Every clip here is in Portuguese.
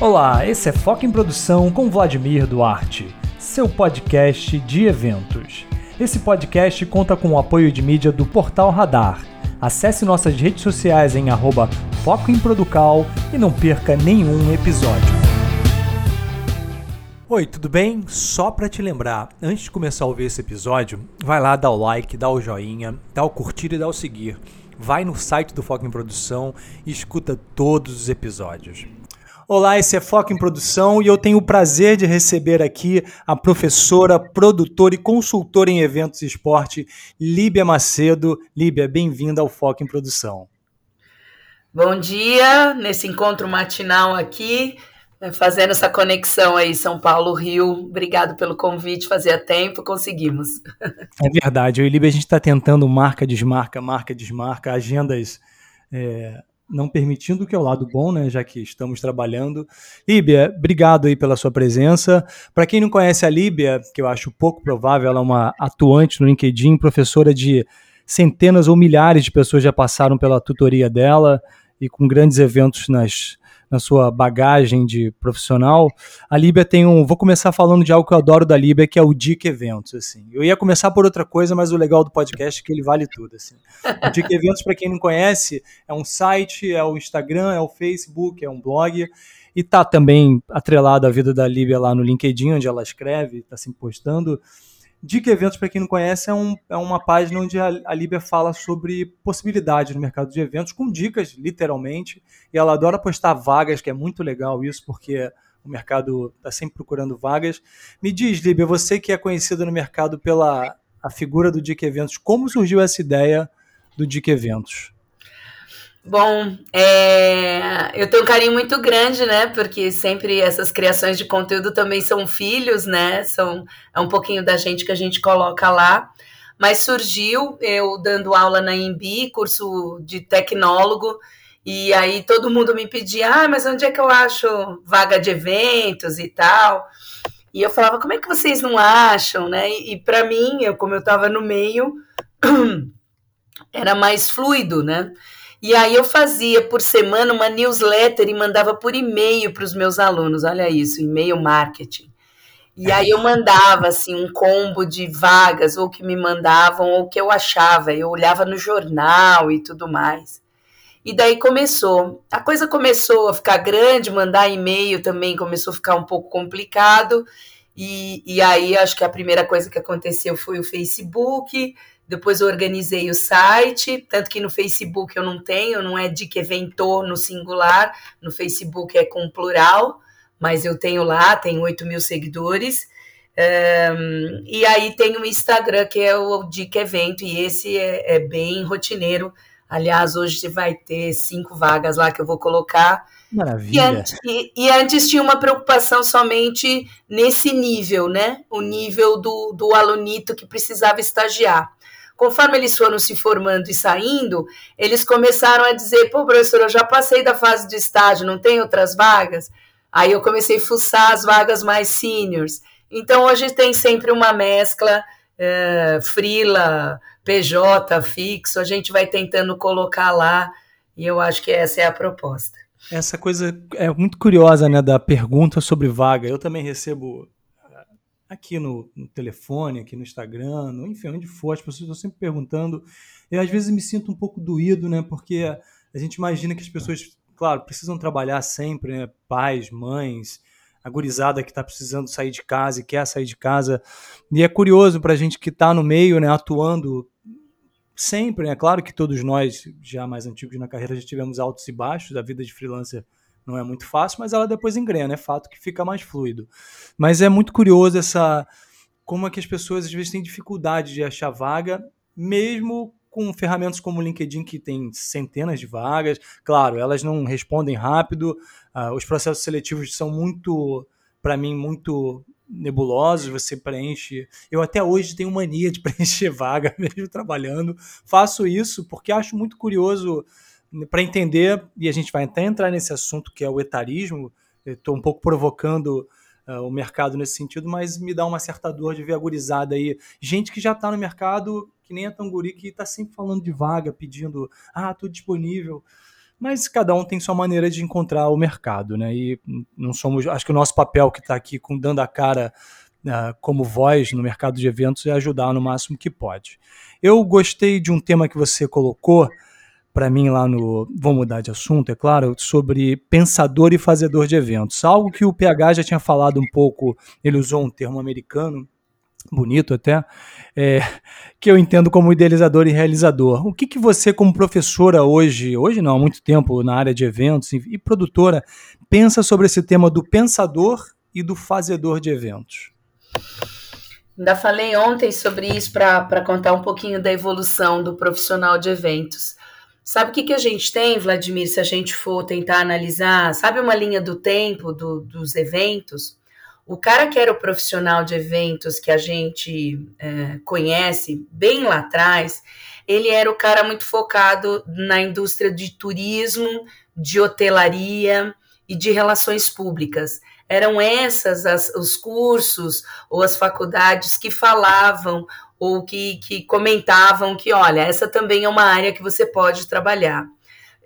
Olá, esse é Foco em Produção com Vladimir Duarte, seu podcast de eventos. Esse podcast conta com o apoio de mídia do Portal Radar. Acesse nossas redes sociais em arroba Foco em Producal e não perca nenhum episódio. Oi, tudo bem? Só para te lembrar, antes de começar a ouvir esse episódio, vai lá, dá o like, dá o joinha, dá o curtir e dá o seguir. Vai no site do Foco em Produção e escuta todos os episódios. Olá, esse é Foco em Produção e eu tenho o prazer de receber aqui a professora, produtora e consultora em eventos e esporte, Líbia Macedo. Líbia, bem-vinda ao Foco em Produção. Bom dia, nesse encontro matinal aqui, né, fazendo essa conexão aí São Paulo-Rio. Obrigado pelo convite, fazia tempo, conseguimos. É verdade, eu e Líbia a gente está tentando marca, desmarca, marca, desmarca, agendas... É não permitindo que é o lado bom, né, já que estamos trabalhando. Líbia, obrigado aí pela sua presença. Para quem não conhece a Líbia, que eu acho pouco provável, ela é uma atuante no LinkedIn, professora de centenas ou milhares de pessoas já passaram pela tutoria dela e com grandes eventos nas na sua bagagem de profissional, a Líbia tem um. Vou começar falando de algo que eu adoro da Líbia, que é o DIC Eventos. Assim. Eu ia começar por outra coisa, mas o legal do podcast é que ele vale tudo. Assim. O DIC Eventos, para quem não conhece, é um site, é o Instagram, é o Facebook, é um blog. E tá também atrelado à vida da Líbia lá no LinkedIn, onde ela escreve, está se postando. Dica Eventos, para quem não conhece, é, um, é, uma página onde a, a Líbia fala sobre possibilidades no mercado de eventos, com dicas, literalmente. E ela adora postar vagas, que é muito legal isso, porque o mercado está sempre procurando vagas. Me diz, Líbia, você que é conhecida no mercado pela a figura do Dica Eventos, como surgiu essa ideia do Dica Eventos? Bom, é, eu tenho um carinho muito grande, né? Porque sempre essas criações de conteúdo também são filhos, né? São, é um pouquinho da gente que a gente coloca lá. Mas surgiu eu dando aula na IMB, curso de tecnólogo, e aí todo mundo me pedia, ah, mas onde é que eu acho vaga de eventos e tal? E eu falava, como é que vocês não acham, né? E, e para mim, eu, como eu estava no meio, era mais fluido, né? E aí eu fazia por semana uma newsletter e mandava por e-mail para os meus alunos. Olha isso, e-mail marketing. E aí eu mandava assim um combo de vagas, ou que me mandavam, ou que eu achava. Eu olhava no jornal e tudo mais. E daí começou. A coisa começou a ficar grande, mandar e-mail também começou a ficar um pouco complicado. E, e aí acho que a primeira coisa que aconteceu foi o Facebook. Depois eu organizei o site, tanto que no Facebook eu não tenho, não é de que eventor no singular, no Facebook é com plural, mas eu tenho lá, tenho 8 mil seguidores. Um, e aí tem o Instagram, que é o Dica Evento, e esse é, é bem rotineiro. Aliás, hoje vai ter cinco vagas lá que eu vou colocar. Maravilha. E antes, e, e antes, tinha uma preocupação somente nesse nível, né? O nível do, do alunito que precisava estagiar. Conforme eles foram se formando e saindo, eles começaram a dizer: pô, professor, eu já passei da fase de estágio, não tem outras vagas? Aí eu comecei a fuçar as vagas mais seniors. Então hoje tem sempre uma mescla, é, frila, PJ, fixo, a gente vai tentando colocar lá, e eu acho que essa é a proposta. Essa coisa é muito curiosa, né, da pergunta sobre vaga. Eu também recebo aqui no, no, telefone, aqui no Instagram, no, enfim, onde for, as pessoas estão sempre perguntando. Eu às vezes me sinto um pouco doído, né? Porque a gente imagina que as pessoas, claro, precisam trabalhar sempre, né? Pais, mães, a gurizada que está precisando sair de casa e quer sair de casa. E é curioso para a gente que está no meio, né? Atuando sempre, né? Claro que todos nós, já mais antigos na carreira, já tivemos altos e baixos. A vida de freelancer não é muito fácil, mas ela depois engrena, é fato que fica mais fluido. Mas é muito curioso essa como é que as pessoas às vezes têm dificuldade de achar vaga, mesmo com ferramentas como o LinkedIn, que tem centenas de vagas. Claro, elas não respondem rápido, uh, os processos seletivos são muito, para mim, muito nebulosos, você preenche. Eu até hoje tenho mania de preencher vaga, mesmo trabalhando. Faço isso porque acho muito curioso para entender, e a gente vai até entrar nesse assunto que é o etarismo. Estou um pouco provocando uh, o mercado nesse sentido, mas me dá uma certa dor de ver agorizada aí. Gente que já está no mercado, que nem a Tanguri, que está sempre falando de vaga, pedindo, ah, estou disponível. Mas cada um tem sua maneira de encontrar o mercado, né? E não somos. Acho que o nosso papel que está aqui com dando a cara uh, como voz no mercado de eventos é ajudar no máximo que pode. Eu gostei de um tema que você colocou para mim lá no. Vou mudar de assunto, é claro, sobre pensador e fazedor de eventos. Algo que o PH já tinha falado um pouco, ele usou um termo americano, bonito até, é, que eu entendo como idealizador e realizador. O que, que você, como professora hoje, hoje não, há muito tempo na área de eventos e produtora, pensa sobre esse tema do pensador e do fazedor de eventos? Ainda falei ontem sobre isso para contar um pouquinho da evolução do profissional de eventos. Sabe o que, que a gente tem, Vladimir, se a gente for tentar analisar? Sabe uma linha do tempo do, dos eventos? O cara que era o profissional de eventos que a gente é, conhece bem lá atrás, ele era o cara muito focado na indústria de turismo, de hotelaria e de relações públicas. Eram essas as, os cursos ou as faculdades que falavam ou que, que comentavam que, olha, essa também é uma área que você pode trabalhar.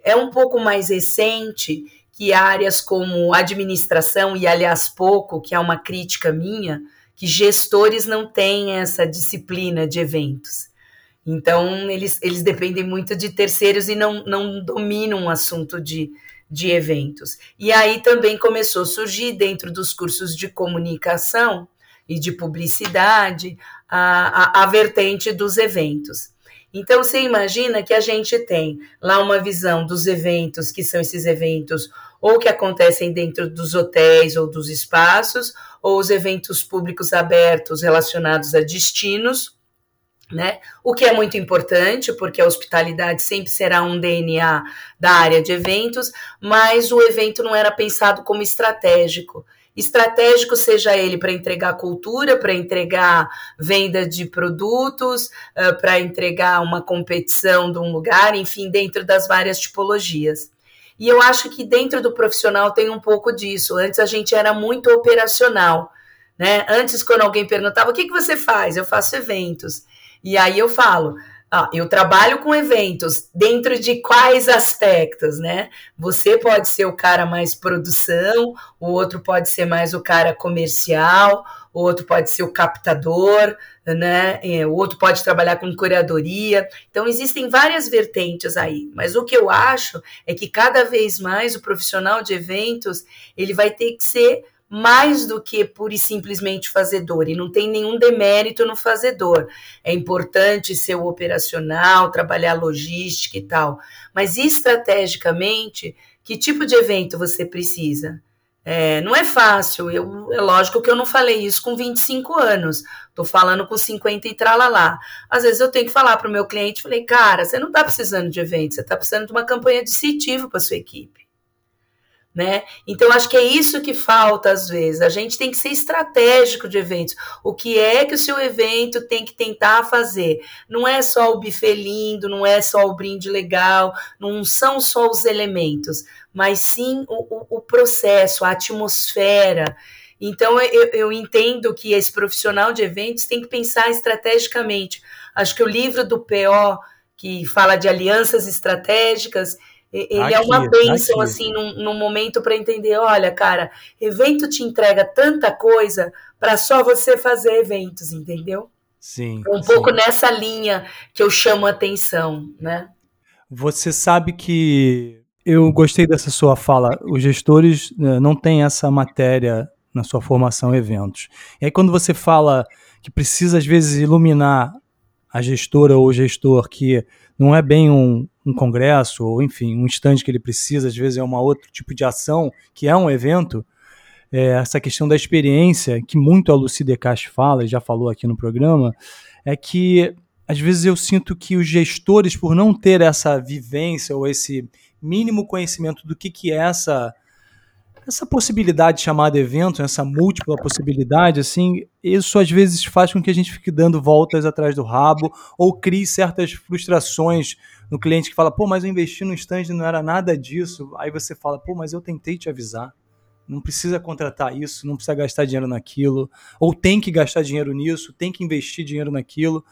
É um pouco mais recente que áreas como administração, e aliás, pouco, que é uma crítica minha, que gestores não têm essa disciplina de eventos. Então, eles, eles dependem muito de terceiros e não, não dominam o assunto de, de eventos. E aí também começou a surgir, dentro dos cursos de comunicação e de publicidade, a, a, a vertente dos eventos. Então, você imagina que a gente tem lá uma visão dos eventos, que são esses eventos ou que acontecem dentro dos hotéis ou dos espaços, ou os eventos públicos abertos relacionados a destinos, né? O que é muito importante, porque a hospitalidade sempre será um DNA da área de eventos, mas o evento não era pensado como estratégico estratégico, seja ele para entregar cultura, para entregar venda de produtos, uh, para entregar uma competição de um lugar, enfim, dentro das várias tipologias. E eu acho que dentro do profissional tem um pouco disso. Antes a gente era muito operacional. Né? Antes, quando alguém perguntava o que, que você faz, eu faço eventos. E aí eu falo, ah, eu trabalho com eventos dentro de quais aspectos, né? Você pode ser o cara mais produção, o outro pode ser mais o cara comercial, o outro pode ser o captador, né? É, o outro pode trabalhar com curadoria. Então existem várias vertentes aí, mas o que eu acho é que cada vez mais o profissional de eventos ele vai ter que ser mais do que pura e simplesmente fazedor, e não tem nenhum demérito no fazedor. É importante ser o operacional, trabalhar logística e tal, mas estrategicamente, que tipo de evento você precisa? É, não é fácil, eu, é lógico que eu não falei isso com 25 anos, tô falando com 50 e tralalá. Às vezes eu tenho que falar para o meu cliente, falei, cara, você não está precisando de evento, você está precisando de uma campanha de incentivo para sua equipe né? Então acho que é isso que falta às vezes. A gente tem que ser estratégico de eventos. O que é que o seu evento tem que tentar fazer? Não é só o buffet lindo, não é só o brinde legal, não são só os elementos, mas sim o, o, o processo, a atmosfera. Então eu, eu entendo que esse profissional de eventos tem que pensar estrategicamente. Acho que o livro do PO que fala de alianças estratégicas, ele aqui, é uma bênção, aqui. assim, num, num momento para entender: olha, cara, evento te entrega tanta coisa para só você fazer eventos, entendeu? Sim. Um sim. pouco nessa linha que eu chamo a atenção, né? Você sabe que eu gostei dessa sua fala. Os gestores né, não têm essa matéria na sua formação eventos. E aí, quando você fala que precisa, às vezes, iluminar a gestora ou o gestor que não é bem um, um congresso, ou enfim, um stand que ele precisa, às vezes é um outro tipo de ação, que é um evento, é, essa questão da experiência, que muito a Lucy Decache fala, e já falou aqui no programa, é que às vezes eu sinto que os gestores, por não ter essa vivência ou esse mínimo conhecimento do que, que é essa essa possibilidade chamada evento, essa múltipla possibilidade, assim, isso às vezes faz com que a gente fique dando voltas atrás do rabo ou crie certas frustrações no cliente que fala, pô, mas eu investi no stand e não era nada disso. Aí você fala, pô, mas eu tentei te avisar. Não precisa contratar isso, não precisa gastar dinheiro naquilo, ou tem que gastar dinheiro nisso, tem que investir dinheiro naquilo.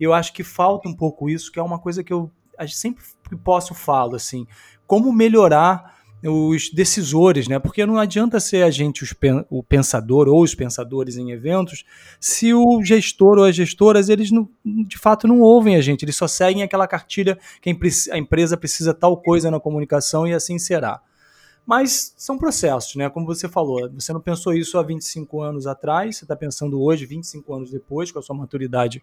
Eu acho que falta um pouco isso, que é uma coisa que eu sempre que posso falo, assim, como melhorar os decisores, né? Porque não adianta ser a gente os, o pensador ou os pensadores em eventos se o gestor ou as gestoras eles não, de fato não ouvem a gente, eles só seguem aquela cartilha que a empresa precisa tal coisa na comunicação e assim será. Mas são processos, né? Como você falou, você não pensou isso há 25 anos atrás, você está pensando hoje, 25 anos depois, com a sua maturidade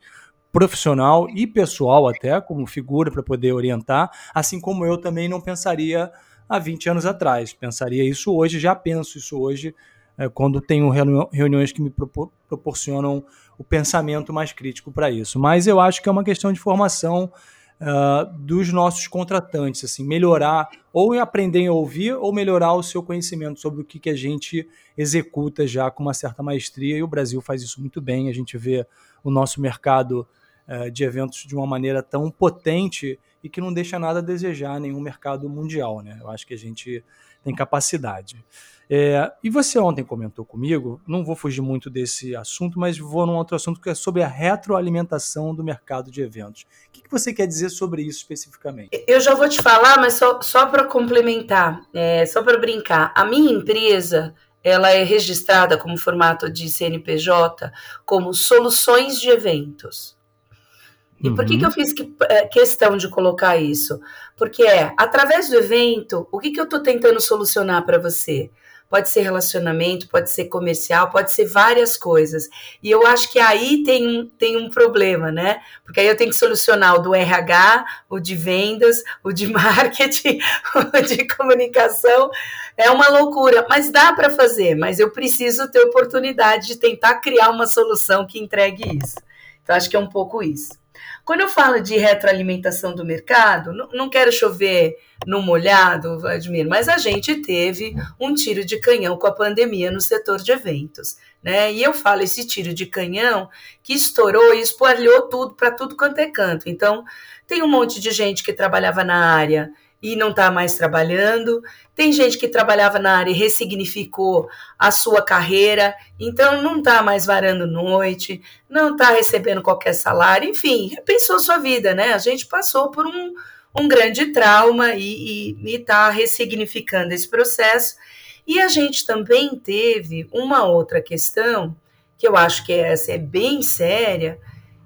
profissional e pessoal até, como figura para poder orientar, assim como eu também não pensaria há 20 anos atrás. Pensaria isso hoje, já penso isso hoje, é, quando tenho reuniões que me proporcionam o pensamento mais crítico para isso. Mas eu acho que é uma questão de formação uh, dos nossos contratantes, assim, melhorar ou aprender a ouvir ou melhorar o seu conhecimento sobre o que, que a gente executa já com uma certa maestria. E o Brasil faz isso muito bem. A gente vê o nosso mercado uh, de eventos de uma maneira tão potente e que não deixa nada a desejar nenhum mercado mundial. Né? Eu acho que a gente tem capacidade. É, e você ontem comentou comigo, não vou fugir muito desse assunto, mas vou num outro assunto que é sobre a retroalimentação do mercado de eventos. O que, que você quer dizer sobre isso especificamente? Eu já vou te falar, mas só, só para complementar, é, só para brincar. A minha empresa ela é registrada como formato de CNPJ como soluções de eventos. E por que, que eu uhum. fiz que, é, questão de colocar isso? Porque é, através do evento, o que, que eu estou tentando solucionar para você? Pode ser relacionamento, pode ser comercial, pode ser várias coisas. E eu acho que aí tem, tem um problema, né? Porque aí eu tenho que solucionar o do RH, o de vendas, o de marketing, o de comunicação. É uma loucura, mas dá para fazer. Mas eu preciso ter oportunidade de tentar criar uma solução que entregue isso. Então, acho que é um pouco isso. Quando eu falo de retroalimentação do mercado, não, não quero chover no molhado, Vladimir, mas a gente teve um tiro de canhão com a pandemia no setor de eventos. Né? E eu falo esse tiro de canhão que estourou e espalhou tudo para tudo quanto é canto. Então, tem um monte de gente que trabalhava na área e não está mais trabalhando. Tem gente que trabalhava na área e ressignificou a sua carreira, então não está mais varando noite, não está recebendo qualquer salário, enfim, repensou sua vida, né? A gente passou por um, um grande trauma e está ressignificando esse processo. E a gente também teve uma outra questão, que eu acho que essa é bem séria,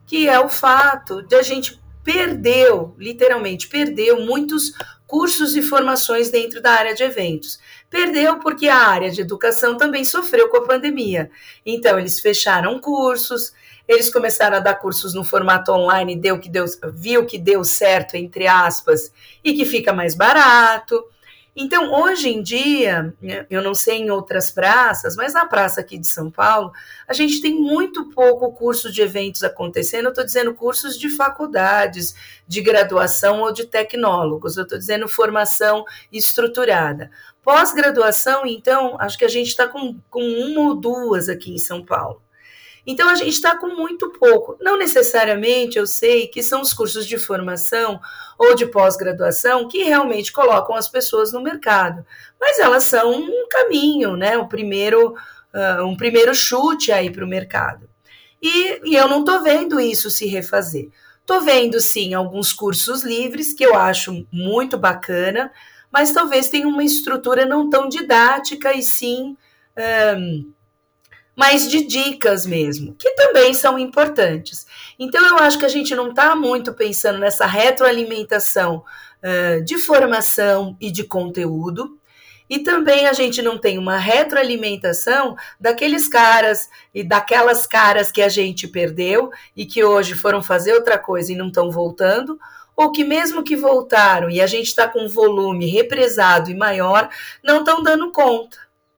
que é o fato de a gente perdeu, literalmente perdeu muitos cursos e formações dentro da área de eventos. Perdeu porque a área de educação também sofreu com a pandemia. Então, eles fecharam cursos, eles começaram a dar cursos no formato online, deu que deu, viu que deu certo, entre aspas, e que fica mais barato. Então, hoje em dia, né, eu não sei em outras praças, mas na praça aqui de São Paulo, a gente tem muito pouco curso de eventos acontecendo. Eu estou dizendo cursos de faculdades, de graduação ou de tecnólogos. Eu estou dizendo formação estruturada. Pós-graduação, então, acho que a gente está com, com uma ou duas aqui em São Paulo. Então a gente está com muito pouco. Não necessariamente eu sei que são os cursos de formação ou de pós-graduação que realmente colocam as pessoas no mercado, mas elas são um caminho, né? O primeiro, uh, um primeiro chute aí para o mercado. E, e eu não estou vendo isso se refazer. Estou vendo sim alguns cursos livres que eu acho muito bacana, mas talvez tenha uma estrutura não tão didática e sim um, mas de dicas mesmo, que também são importantes. Então, eu acho que a gente não está muito pensando nessa retroalimentação uh, de formação e de conteúdo, e também a gente não tem uma retroalimentação daqueles caras e daquelas caras que a gente perdeu e que hoje foram fazer outra coisa e não estão voltando, ou que mesmo que voltaram e a gente está com um volume represado e maior, não estão dando conta.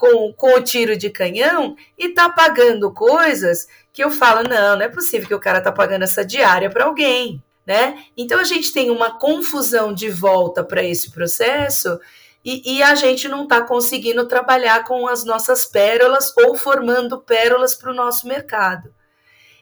com, com o tiro de canhão e tá pagando coisas que eu falo, não, não é possível que o cara tá pagando essa diária para alguém, né? Então a gente tem uma confusão de volta para esse processo e, e, a gente não está conseguindo trabalhar com as nossas pérolas ou formando pérolas para o nosso mercado.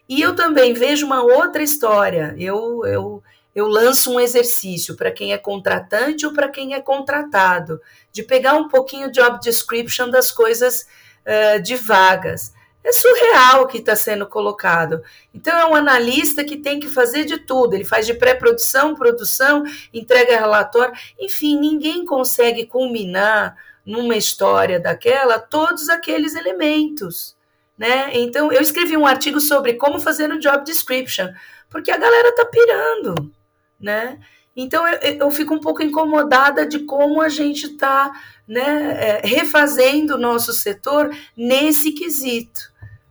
E eu também vejo uma outra história. Eu, eu, eu lanço um exercício para quem é contratante ou para quem é contratado, de pegar um pouquinho job description das coisas uh, de vagas. É surreal o que está sendo colocado. Então, é um analista que tem que fazer de tudo. Ele faz de pré-produção, produção, entrega relatório. Enfim, ninguém consegue culminar numa história daquela todos aqueles elementos. Né? Então, eu escrevi um artigo sobre como fazer um job description, porque a galera está pirando né? Então eu, eu fico um pouco incomodada de como a gente está né, é, refazendo o nosso setor nesse quesito.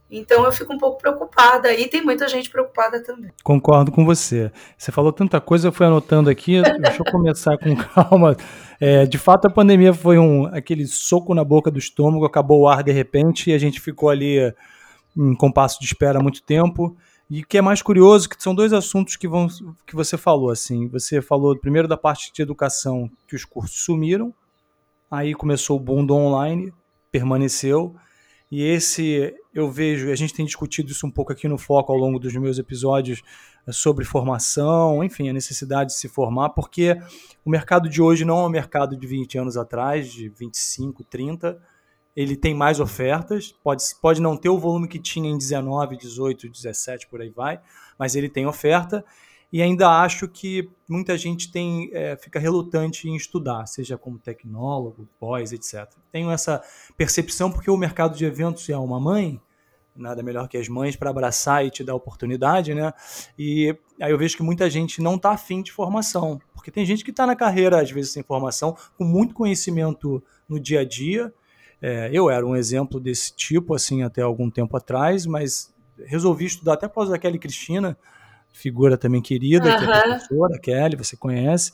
Então eu fico um pouco preocupada e tem muita gente preocupada também. Concordo com você. Você falou tanta coisa, eu fui anotando aqui. Deixa eu começar com calma. É, de fato, a pandemia foi um aquele soco na boca do estômago, acabou o ar de repente e a gente ficou ali em compasso de espera há muito tempo. E o que é mais curioso, que são dois assuntos que, vão, que você falou, assim. Você falou primeiro da parte de educação, que os cursos sumiram, aí começou o boom do online, permaneceu, e esse eu vejo, a gente tem discutido isso um pouco aqui no Foco ao longo dos meus episódios é, sobre formação, enfim, a necessidade de se formar, porque o mercado de hoje não é o mercado de 20 anos atrás, de 25, 30, ele tem mais ofertas, pode, pode não ter o volume que tinha em 19, 18, 17, por aí vai, mas ele tem oferta, e ainda acho que muita gente tem é, fica relutante em estudar, seja como tecnólogo, pós, etc. Tenho essa percepção porque o mercado de eventos é uma mãe, nada melhor que as mães para abraçar e te dar oportunidade, né? E aí eu vejo que muita gente não está afim de formação, porque tem gente que está na carreira, às vezes, sem formação, com muito conhecimento no dia a dia, é, eu era um exemplo desse tipo, assim, até algum tempo atrás, mas resolvi estudar até por causa da Kelly Cristina, figura também querida, uhum. que é professora, Kelly, você conhece,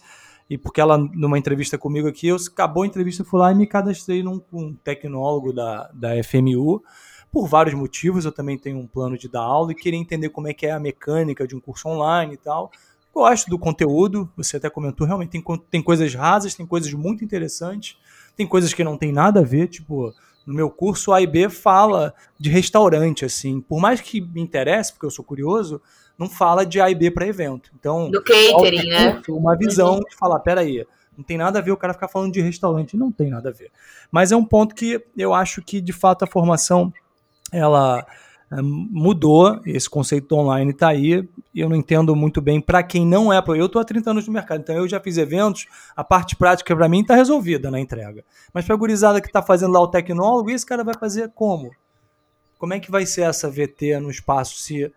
e porque ela, numa entrevista comigo aqui, eu, acabou a entrevista, fui lá e me cadastrei num um tecnólogo da, da FMU, por vários motivos, eu também tenho um plano de dar aula e queria entender como é que é a mecânica de um curso online e tal. Gosto do conteúdo, você até comentou, realmente tem, tem coisas rasas, tem coisas muito interessantes, tem coisas que não tem nada a ver, tipo, no meu curso A e B fala de restaurante, assim. Por mais que me interesse, porque eu sou curioso, não fala de A e B para evento. Então, do catering, né? Uma visão de falar, peraí, não tem nada a ver o cara ficar falando de restaurante, não tem nada a ver. Mas é um ponto que eu acho que, de fato, a formação, ela é, mudou, esse conceito online está aí, eu não entendo muito bem para quem não é. Eu estou há 30 anos no mercado, então eu já fiz eventos, a parte prática para mim está resolvida na entrega. Mas para a gurizada que está fazendo lá o tecnólogo, esse cara vai fazer como? Como é que vai ser essa VT no espaço se,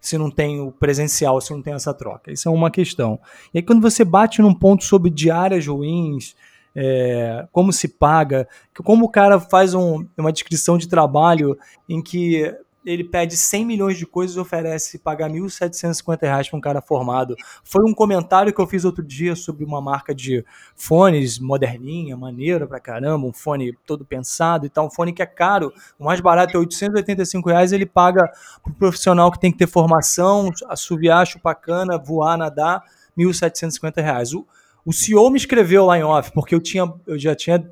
se não tem o presencial, se não tem essa troca? Isso é uma questão. E aí quando você bate num ponto sobre diárias ruins, é, como se paga, como o cara faz um, uma descrição de trabalho em que ele pede 100 milhões de coisas e oferece pagar 1.750 reais para um cara formado. Foi um comentário que eu fiz outro dia sobre uma marca de fones moderninha, maneira pra caramba, um fone todo pensado e tal, um fone que é caro, o mais barato é 885 reais, ele paga para o profissional que tem que ter formação, assoviar, chupacana, voar, nadar, R$ 1.750. O, o CEO me escreveu lá em off, porque eu, tinha, eu já tinha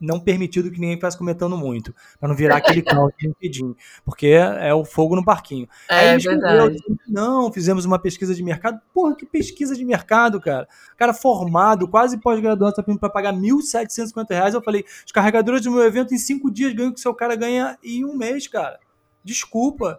não permitido que ninguém ficasse comentando muito, para não virar aquele caos de LinkedIn, porque é, é, o fogo no parquinho. É Aí verdade. não, fizemos uma pesquisa de mercado. Porra, que pesquisa de mercado, cara. Cara formado, quase pós-graduado, tá pedindo para pagar 1.750 reais. Eu falei, os carregadores do meu evento em cinco dias ganham o que seu cara ganha em um mês, cara. Desculpa.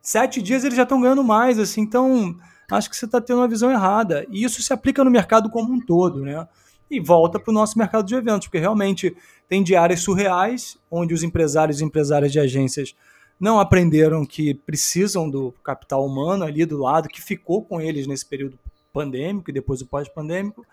Sete dias eles já estão ganhando mais, assim, então acho que você está tendo uma visão errada. E isso se aplica no mercado como um todo, né? E volta para o nosso mercado de eventos, porque realmente tem diárias surreais, onde os empresários e empresárias de agências não aprenderam que precisam do capital humano ali do lado, que ficou com eles nesse período pandêmico e depois o pós-pandêmico.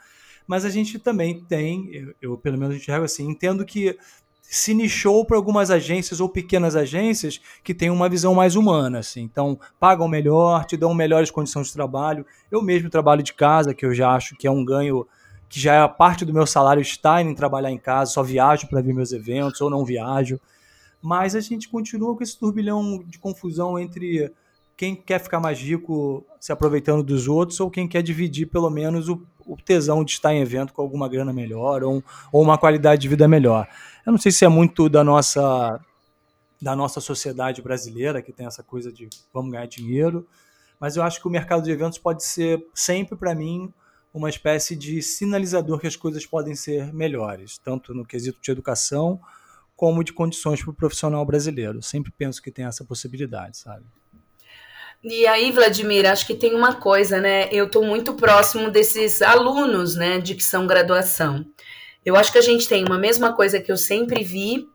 Mas a gente também tem, eu, eu pelo menos enxergo assim, entendo que se nichou para algumas agências ou pequenas agências que têm uma visão mais humana, assim. Então, pagam melhor, te dão melhores condições de trabalho. Eu mesmo trabalho de casa, que eu já acho que é um ganho que já é parte do meu salário está em trabalhar em casa, só viajo para ver meus eventos ou não viajo. Mas a gente continua com esse turbilhão de confusão entre quem quer ficar mais rico se aproveitando dos outros ou quem quer dividir pelo menos o, o tesão de estar em evento com alguma grana melhor ou, ou uma qualidade de vida melhor. Eu não sei se é muito da nossa da nossa sociedade brasileira que tem essa coisa de vamos ganhar dinheiro, mas eu acho que o mercado de eventos pode ser sempre para mim uma espécie de sinalizador que as coisas podem ser melhores, tanto no quesito de educação como de condições para o profissional brasileiro. Sempre penso que tem essa possibilidade, sabe? E aí, Vladimir, acho que tem uma coisa, né? Eu estou muito próximo desses alunos, né, de que são graduação. Eu acho que a gente tem uma mesma coisa que eu sempre vi,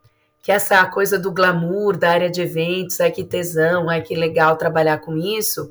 que é essa coisa do glamour da área de eventos, ai que tesão, ai que legal trabalhar com isso.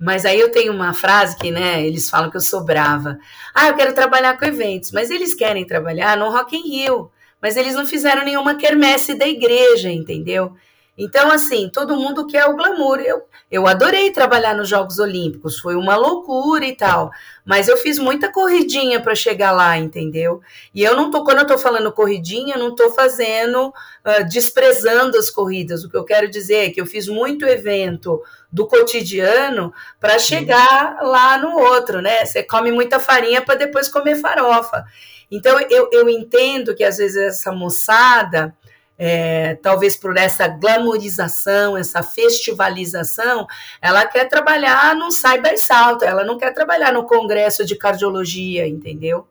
Mas aí eu tenho uma frase que, né, eles falam que eu sou brava. Ah, eu quero trabalhar com eventos, mas eles querem trabalhar no Rock in Rio, mas eles não fizeram nenhuma quermesse da igreja, entendeu? Então, assim, todo mundo quer o glamour. Eu, eu adorei trabalhar nos Jogos Olímpicos, foi uma loucura e tal. Mas eu fiz muita corridinha para chegar lá, entendeu? E eu não tô, quando eu tô falando corridinha, eu não tô fazendo, uh, desprezando as corridas. O que eu quero dizer é que eu fiz muito evento do cotidiano para chegar lá no outro, né? Você come muita farinha para depois comer farofa. Então, eu, eu entendo que às vezes essa moçada é, talvez por essa glamorização, essa festivalização, ela quer trabalhar num cyber salto, ela não quer trabalhar no congresso de cardiologia, entendeu?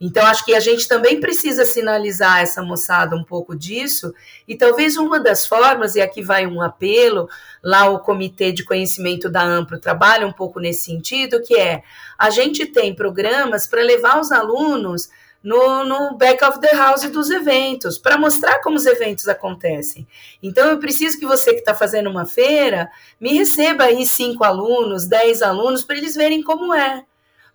Então, acho que a gente também precisa sinalizar essa moçada um pouco disso, e talvez uma das formas, e aqui vai um apelo, lá o Comitê de Conhecimento da Ampro trabalha um pouco nesse sentido, que é a gente tem programas para levar os alunos no, no back of the house dos eventos, para mostrar como os eventos acontecem. Então, eu preciso que você que está fazendo uma feira me receba aí cinco alunos, dez alunos, para eles verem como é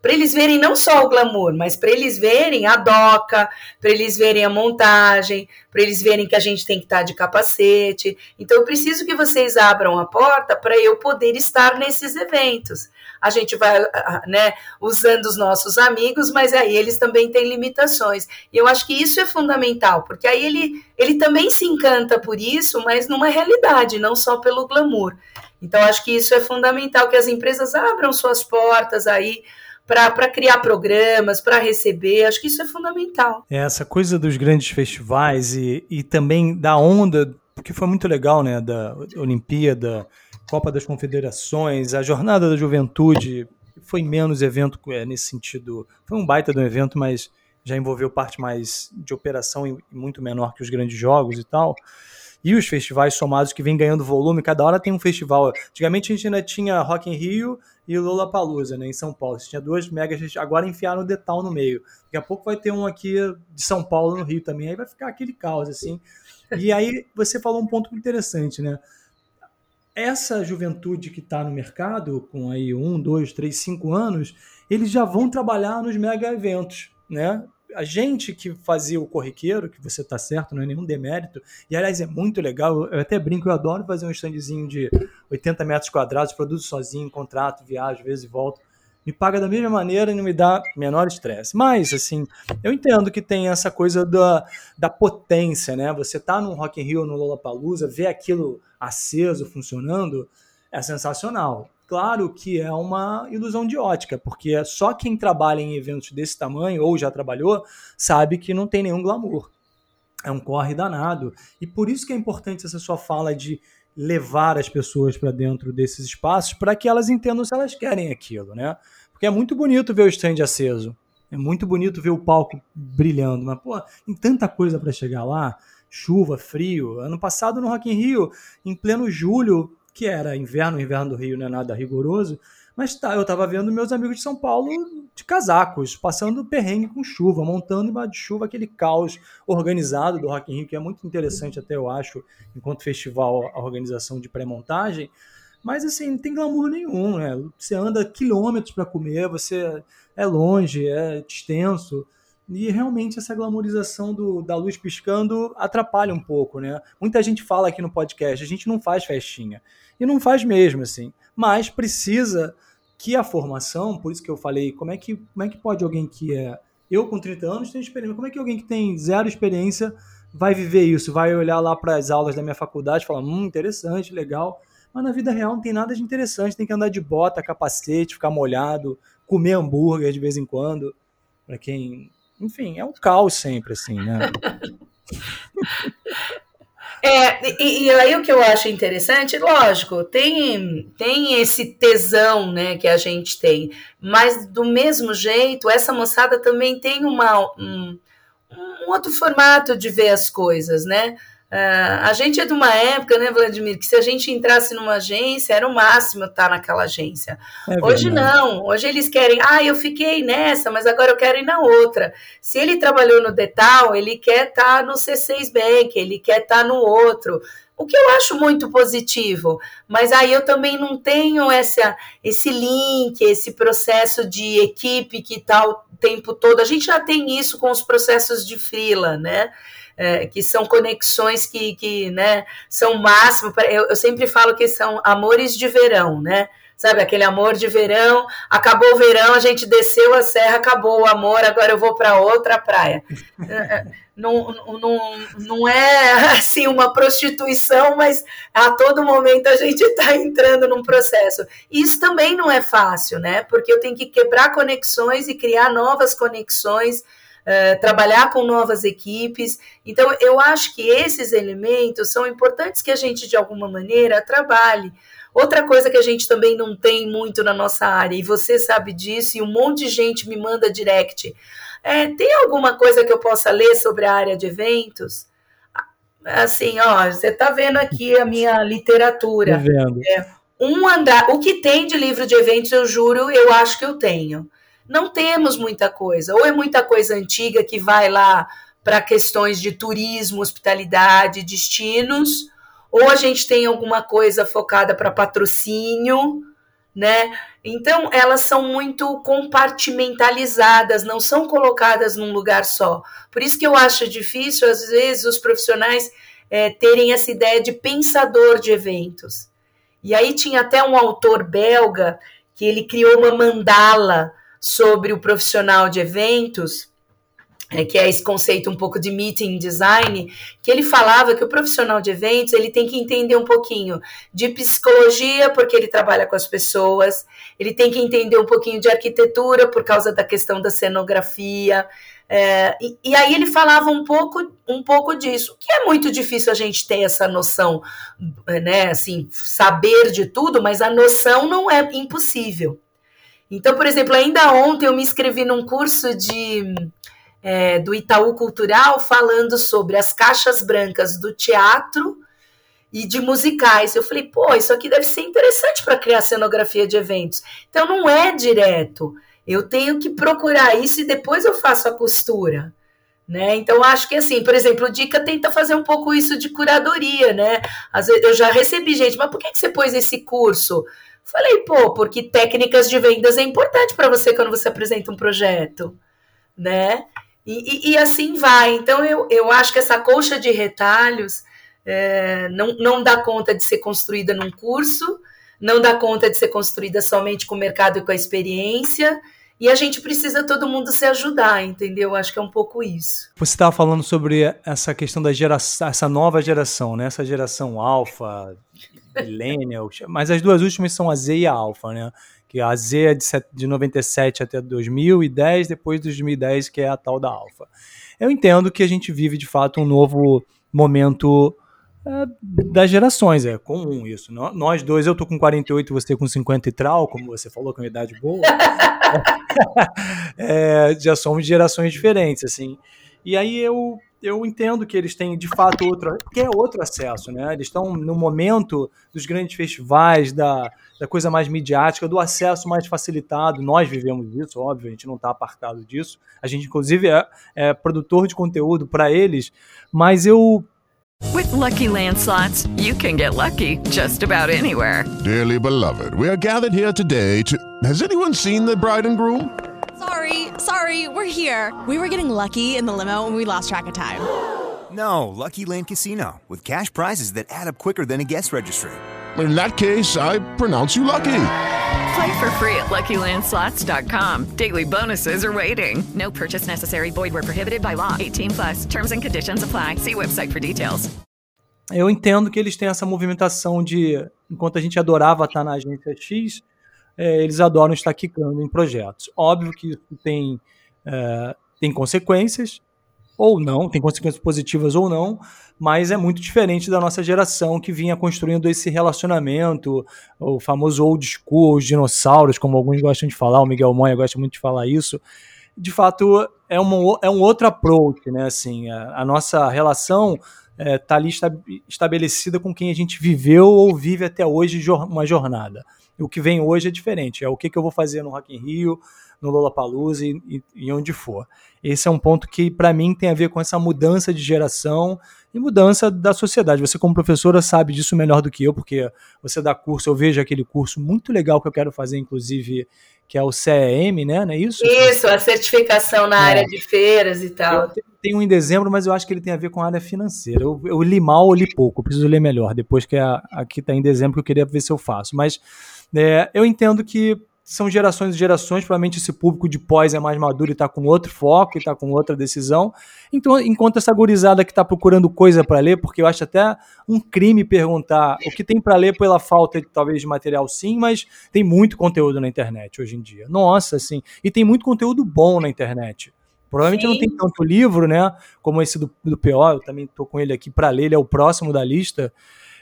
para eles verem não só o glamour, mas para eles verem a doca, para eles verem a montagem, para eles verem que a gente tem que estar tá de capacete. Então eu preciso que vocês abram a porta para eu poder estar nesses eventos. A gente vai, né, usando os nossos amigos, mas aí eles também têm limitações. E eu acho que isso é fundamental, porque aí ele, ele também se encanta por isso, mas numa realidade, não só pelo glamour. Então, acho que isso é fundamental, que as empresas abram suas portas aí para criar programas, para receber. Acho que isso é fundamental. É, essa coisa dos grandes festivais e, e também da onda, porque foi muito legal, né? Da Olimpíada, Copa das Confederações, a Jornada da Juventude, foi menos evento é, nesse sentido. Foi um baita do evento, mas já envolveu parte mais de operação e muito menor que os grandes jogos e tal e os festivais somados que vem ganhando volume, cada hora tem um festival. Antigamente a gente ainda tinha Rock in Rio e Lollapalooza, né, em São Paulo. Você tinha duas megas, agora enfiaram o Detal no meio. Daqui a pouco vai ter um aqui de São Paulo no Rio também, aí vai ficar aquele caos assim. E aí você falou um ponto interessante, né? Essa juventude que está no mercado, com aí um, dois, três, cinco anos, eles já vão trabalhar nos mega eventos, né? A gente que fazia o corriqueiro, que você tá certo, não é nenhum demérito, e aliás é muito legal, eu até brinco, eu adoro fazer um standzinho de 80 metros quadrados, produzo sozinho, contrato, viajo, vezes e volto, me paga da mesma maneira e não me dá menor estresse. Mas, assim, eu entendo que tem essa coisa da, da potência, né? Você tá num Rock in Rio, no Lollapalooza, ver aquilo aceso, funcionando, é sensacional. Claro que é uma ilusão de ótica, porque só quem trabalha em eventos desse tamanho ou já trabalhou sabe que não tem nenhum glamour. É um corre danado. E por isso que é importante essa sua fala de levar as pessoas para dentro desses espaços para que elas entendam se elas querem aquilo, né? Porque é muito bonito ver o stand aceso. É muito bonito ver o palco brilhando, mas pô, tem tanta coisa para chegar lá, chuva, frio. Ano passado no Rock in Rio, em pleno julho, que era inverno, inverno do Rio não é nada rigoroso, mas tá, eu tava vendo meus amigos de São Paulo de casacos, passando perrengue com chuva, montando embaixo de chuva aquele caos organizado do Rock in Rio, que é muito interessante até eu acho, enquanto festival, a organização de pré-montagem. Mas assim, não tem glamour nenhum, né? Você anda quilômetros para comer, você é longe, é extenso. E realmente essa glamorização do, da luz piscando atrapalha um pouco, né? Muita gente fala aqui no podcast, a gente não faz festinha. E não faz mesmo, assim. Mas precisa que a formação, por isso que eu falei, como é que, como é que pode alguém que é. Eu com 30 anos tenho experiência, como é que alguém que tem zero experiência vai viver isso? Vai olhar lá para as aulas da minha faculdade e falar, hum, interessante, legal. Mas na vida real não tem nada de interessante, tem que andar de bota, capacete, ficar molhado, comer hambúrguer de vez em quando. Para quem. Enfim, é um caos sempre, assim, né? É, e, e, aí o que eu acho interessante, lógico, tem, tem esse tesão, né, que a gente tem, mas do mesmo jeito, essa moçada também tem uma, um, um outro formato de ver as coisas, né? Uh, a gente é de uma época, né, Vladimir, que se a gente entrasse numa agência, era o máximo estar naquela agência. É hoje não, hoje eles querem, ah, eu fiquei nessa, mas agora eu quero ir na outra. Se ele trabalhou no Detal, ele quer estar no C6 Bank, ele quer estar no outro. O que eu acho muito positivo, mas aí eu também não tenho essa, esse link, esse processo de equipe que está o tempo todo. A gente já tem isso com os processos de freela, né? É, que são conexões que, que né, são máximo. Eu, eu sempre falo que são amores de verão, né? sabe? Aquele amor de verão, acabou o verão, a gente desceu a serra, acabou o amor, agora eu vou para outra praia. É, é, não, não, não é assim uma prostituição, mas a todo momento a gente está entrando num processo. Isso também não é fácil, né? Porque eu tenho que quebrar conexões e criar novas conexões eh, trabalhar com novas equipes. Então, eu acho que esses elementos são importantes que a gente, de alguma maneira, trabalhe. Outra coisa que a gente também não tem muito na nossa área, e você sabe disso, e um monte de gente me manda direct. É, tem alguma coisa que eu possa ler sobre a área de eventos? Assim, ó, você está vendo aqui a minha literatura. vendo. É, um andar, o que tem de livro de eventos, eu juro, eu acho que eu tenho não temos muita coisa. Ou é muita coisa antiga que vai lá para questões de turismo, hospitalidade, destinos, ou a gente tem alguma coisa focada para patrocínio, né? Então, elas são muito compartimentalizadas, não são colocadas num lugar só. Por isso que eu acho difícil, às vezes, os profissionais é, terem essa ideia de pensador de eventos. E aí tinha até um autor belga que ele criou uma mandala sobre o profissional de eventos, é, que é esse conceito um pouco de meeting design, que ele falava que o profissional de eventos ele tem que entender um pouquinho de psicologia, porque ele trabalha com as pessoas, ele tem que entender um pouquinho de arquitetura por causa da questão da cenografia. É, e, e, aí ele falava um pouco, um pouco disso, que é muito difícil a gente ter essa noção, né? Assim, saber de tudo, mas a noção não é impossível. Então, por exemplo, ainda ontem eu me inscrevi num curso de é, do Itaú Cultural falando sobre as caixas brancas do teatro e de musicais. Eu falei, pô, isso aqui deve ser interessante para criar cenografia de eventos. Então não é direto. Eu tenho que procurar isso e depois eu faço a costura. Né? Então, acho que assim, por exemplo, o Dica tenta fazer um pouco isso de curadoria, né? Às vezes eu já recebi gente, mas por que, que você pôs esse curso? Falei, pô, porque técnicas de vendas é importante para você quando você apresenta um projeto, né? E, e, e, assim vai. Então, eu, eu acho que essa colcha de retalhos é, não, não dá conta de ser construída num curso, não dá conta de ser construída somente com o mercado e com a experiência. E a gente precisa todo mundo se ajudar, entendeu? Acho que é um pouco isso. Você estava falando sobre essa questão da geração, essa nova geração, né? Essa geração alfa, Millennial, mas as duas últimas são a Z e a Alpha, né? Que a Z é de, de 97 até 2010, depois de 2010, que é a tal da Alpha. Eu entendo que a gente vive de fato um novo momento é, das gerações, é comum isso. Nós dois, eu tô com 48, você com 50 e tal, como você falou, com uma idade boa. é, já somos gerações diferentes, assim. E aí eu eu entendo que eles têm de fato outro, que é outro acesso, né? Eles estão no momento dos grandes festivais, da, da coisa mais midiática, do acesso mais facilitado. Nós vivemos isso, óbvio, a gente não está apartado disso. A gente, inclusive, é, é produtor de conteúdo para eles, mas eu. With lucky landslots, you can get lucky just about anywhere. Dearly beloved, we are gathered here today to. Has anyone seen the bride and groom? Sorry, sorry, we're here. We were getting lucky in the limo and we lost track of time. No, Lucky Land Casino, with cash prizes that add up quicker than a guest registry. In that case, I pronounce you lucky. Play for free at LuckyLandSlots.com. Daily bonuses are waiting. No purchase necessary. Void where prohibited by law. 18 plus. Terms and conditions apply. See website for details. Eu entendo que eles têm essa movimentação de, enquanto a gente adorava estar na agência X, é, eles adoram estar quicando em projetos. Óbvio que isso tem, é, tem consequências, ou não, tem consequências positivas ou não, mas é muito diferente da nossa geração que vinha construindo esse relacionamento, o famoso old school, os dinossauros, como alguns gostam de falar, o Miguel Moya gosta muito de falar isso. De fato, é, uma, é um outro approach, né? Assim, a, a nossa relação está é, tá ali estabelecida com quem a gente viveu ou vive até hoje uma jornada o que vem hoje é diferente. É o que, que eu vou fazer no Rock in Rio, no Lollapalooza e, e, e onde for. Esse é um ponto que, para mim, tem a ver com essa mudança de geração e mudança da sociedade. Você, como professora, sabe disso melhor do que eu, porque você dá curso, eu vejo aquele curso muito legal que eu quero fazer, inclusive, que é o CEM, né? Não é isso? Isso, a certificação na é. área de feiras e tal. Eu tenho um em dezembro, mas eu acho que ele tem a ver com a área financeira. Eu, eu li mal ou li pouco, preciso ler melhor. Depois que a, aqui está em dezembro, que eu queria ver se eu faço. Mas é, eu entendo que são gerações e gerações, provavelmente esse público de pós é mais maduro e está com outro foco e está com outra decisão. Então, enquanto essa gurizada que está procurando coisa para ler, porque eu acho até um crime perguntar o que tem para ler pela falta, de, talvez, de material, sim, mas tem muito conteúdo na internet hoje em dia. Nossa, assim, e tem muito conteúdo bom na internet. Provavelmente sim. não tem tanto livro, né, como esse do, do PO, eu também estou com ele aqui para ler, ele é o próximo da lista.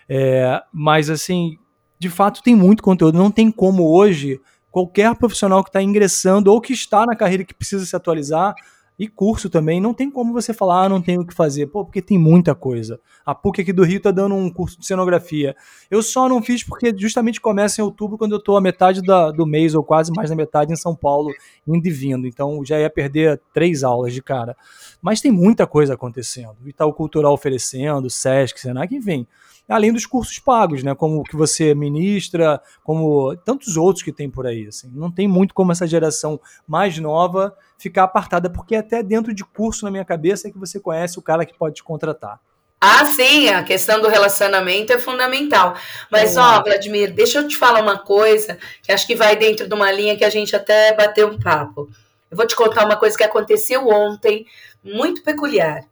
É, mas, assim, de fato tem muito conteúdo. Não tem como hoje qualquer profissional que está ingressando ou que está na carreira que precisa se atualizar e curso também, não tem como você falar, ah, não tenho o que fazer, pô, porque tem muita coisa. A PUC aqui do Rio está dando um curso de cenografia. Eu só não fiz porque justamente começa em outubro, quando eu estou a metade da, do mês, ou quase mais da metade, em São Paulo, indo e vindo. Então já ia perder três aulas de cara. Mas tem muita coisa acontecendo. Itaú Cultural oferecendo, Sesc, Senac, enfim além dos cursos pagos, né? Como que você ministra, como tantos outros que tem por aí. Assim. Não tem muito como essa geração mais nova ficar apartada, porque até dentro de curso na minha cabeça é que você conhece o cara que pode te contratar. Ah, sim, a questão do relacionamento é fundamental. Mas, é. ó, Vladimir, deixa eu te falar uma coisa que acho que vai dentro de uma linha que a gente até bateu um papo. Eu vou te contar uma coisa que aconteceu ontem, muito peculiar.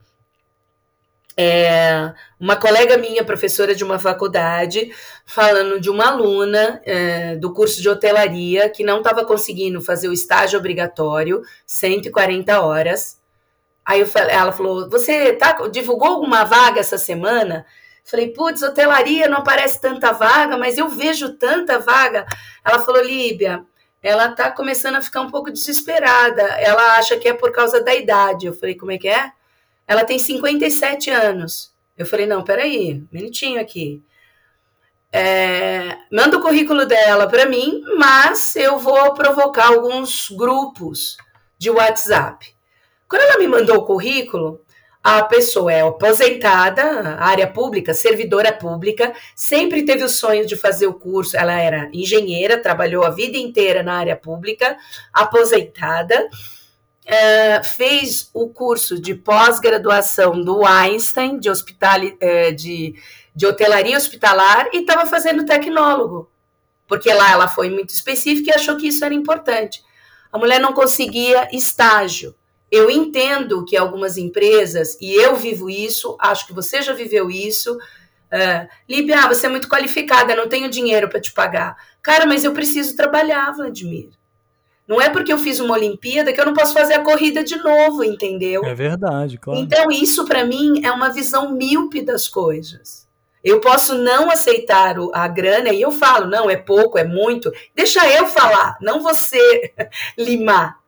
É, uma colega minha, professora de uma faculdade, falando de uma aluna é, do curso de hotelaria que não estava conseguindo fazer o estágio obrigatório, 140 horas. Aí eu falei, ela falou: Você tá, divulgou alguma vaga essa semana? Falei, putz, hotelaria não aparece tanta vaga, mas eu vejo tanta vaga. Ela falou, Líbia, ela tá começando a ficar um pouco desesperada. Ela acha que é por causa da idade. Eu falei, como é que é? Ela tem 57 anos. Eu falei, não, peraí, minutinho aqui. É, manda o currículo dela para mim, mas eu vou provocar alguns grupos de WhatsApp. Quando ela me mandou o currículo, a pessoa é aposentada, área pública, servidora pública, sempre teve o sonho de fazer o curso. Ela era engenheira, trabalhou a vida inteira na área pública, aposentada é, fez o curso de pós-graduação do Einstein de, hospital, é, de, de hotelaria hospitalar e estava fazendo tecnólogo, porque lá ela foi muito específica e achou que isso era importante. A mulher não conseguia estágio. Eu entendo que algumas empresas, e eu vivo isso, acho que você já viveu isso, Uh, Líbia, ah, você é muito qualificada, não tenho dinheiro para te pagar. Cara, mas eu preciso trabalhar, Vladimir. Não é porque eu fiz uma Olimpíada que eu não posso fazer a corrida de novo, entendeu? É verdade, claro. Então, isso para mim é uma visão míope das coisas. Eu posso não aceitar a grana e eu falo, não, é pouco, é muito. Deixa eu falar, não você limar,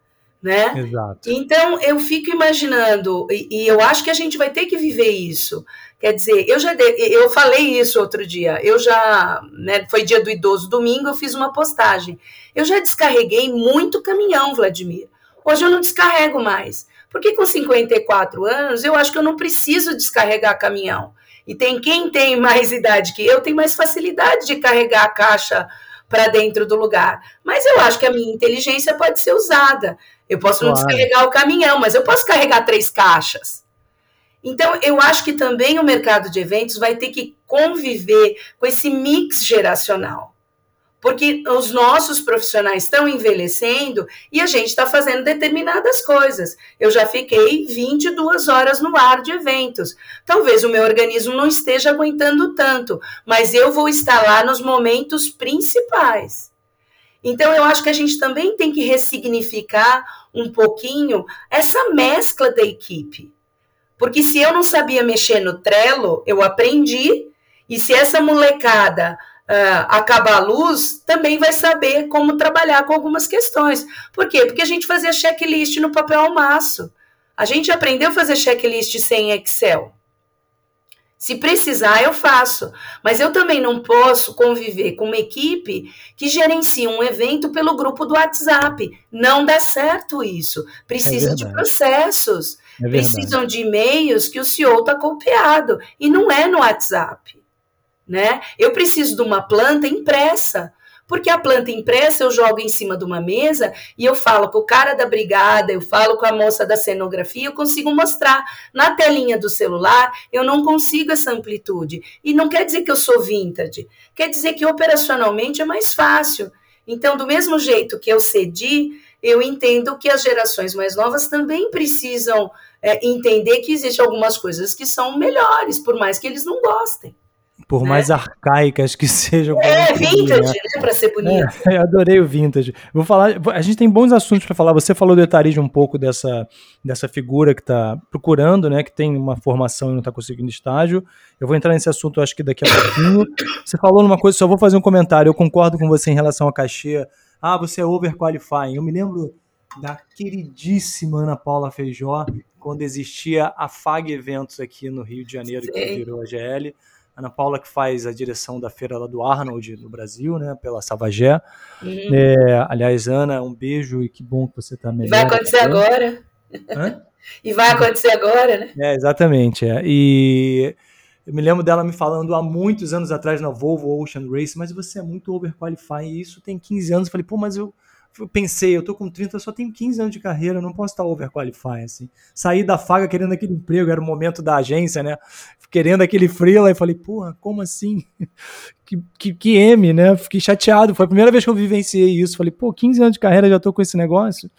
né? Exato. Então, eu fico imaginando, e, e eu acho que a gente vai ter que viver isso. Quer dizer, eu já eu falei isso outro dia. Eu já, né, foi dia do idoso domingo, eu fiz uma postagem. Eu já descarreguei muito caminhão, Vladimir. Hoje eu não descarrego mais. Porque com 54 anos, eu acho que eu não preciso descarregar caminhão. E tem quem tem mais idade que eu, tem mais facilidade de carregar a caixa para dentro do lugar. Mas eu acho que a minha inteligência pode ser usada. Eu posso claro. não descarregar o caminhão, mas eu posso carregar três caixas. Então, eu acho que também o mercado de eventos vai ter que conviver com esse mix geracional. Porque os nossos profissionais estão envelhecendo e a gente está fazendo determinadas coisas. Eu já fiquei 22 horas no ar de eventos. Talvez o meu organismo não esteja aguentando tanto, mas eu vou estar lá nos momentos principais. Então, eu acho que a gente também tem que ressignificar um pouquinho essa mescla da equipe. Porque se eu não sabia mexer no Trello, eu aprendi. E se essa molecada uh, acabar a luz, também vai saber como trabalhar com algumas questões. Por quê? Porque a gente fazia checklist no papel ao maço. A gente aprendeu a fazer checklist sem Excel. Se precisar, eu faço. Mas eu também não posso conviver com uma equipe que gerencia um evento pelo grupo do WhatsApp. Não dá certo isso. Precisa é de processos. É precisam de e-mails que o CEO está copiado. E não é no WhatsApp. Né? Eu preciso de uma planta impressa. Porque a planta impressa eu jogo em cima de uma mesa e eu falo com o cara da brigada, eu falo com a moça da cenografia, eu consigo mostrar. Na telinha do celular, eu não consigo essa amplitude. E não quer dizer que eu sou vintage, quer dizer que operacionalmente é mais fácil. Então, do mesmo jeito que eu cedi, eu entendo que as gerações mais novas também precisam é, entender que existem algumas coisas que são melhores, por mais que eles não gostem. Por né? mais arcaicas que sejam. É, vintage, né? né? Pra ser bonito. É, eu adorei o vintage. Vou falar. A gente tem bons assuntos para falar. Você falou do etarismo um pouco dessa, dessa figura que está procurando, né? Que tem uma formação e não está conseguindo estágio. Eu vou entrar nesse assunto, acho que daqui a pouquinho. Você falou numa coisa, só vou fazer um comentário. Eu concordo com você em relação a cachê. Ah, você é overqualifying. Eu me lembro da queridíssima Ana Paula Feijó, quando existia a FAG Eventos aqui no Rio de Janeiro, Sim. que virou a GL. Ana Paula que faz a direção da feira lá do Arnold no Brasil, né, pela Savagé. Uhum. É, aliás, Ana, um beijo e que bom que você está melhor. Vai acontecer agora. Hã? e vai acontecer agora, né? É, exatamente. É. E eu me lembro dela me falando há muitos anos atrás na Volvo Ocean Race, mas você é muito overqualified. E isso tem 15 anos. Eu falei, pô, mas eu pensei, eu tô com 30, eu só tenho 15 anos de carreira, eu não posso estar overqualified, assim. Saí da faga querendo aquele emprego, era o momento da agência, né? Querendo aquele freela, e falei, porra, como assim? que, que, que M, né? Fiquei chateado, foi a primeira vez que eu vivenciei isso. Falei, pô, 15 anos de carreira, já tô com esse negócio.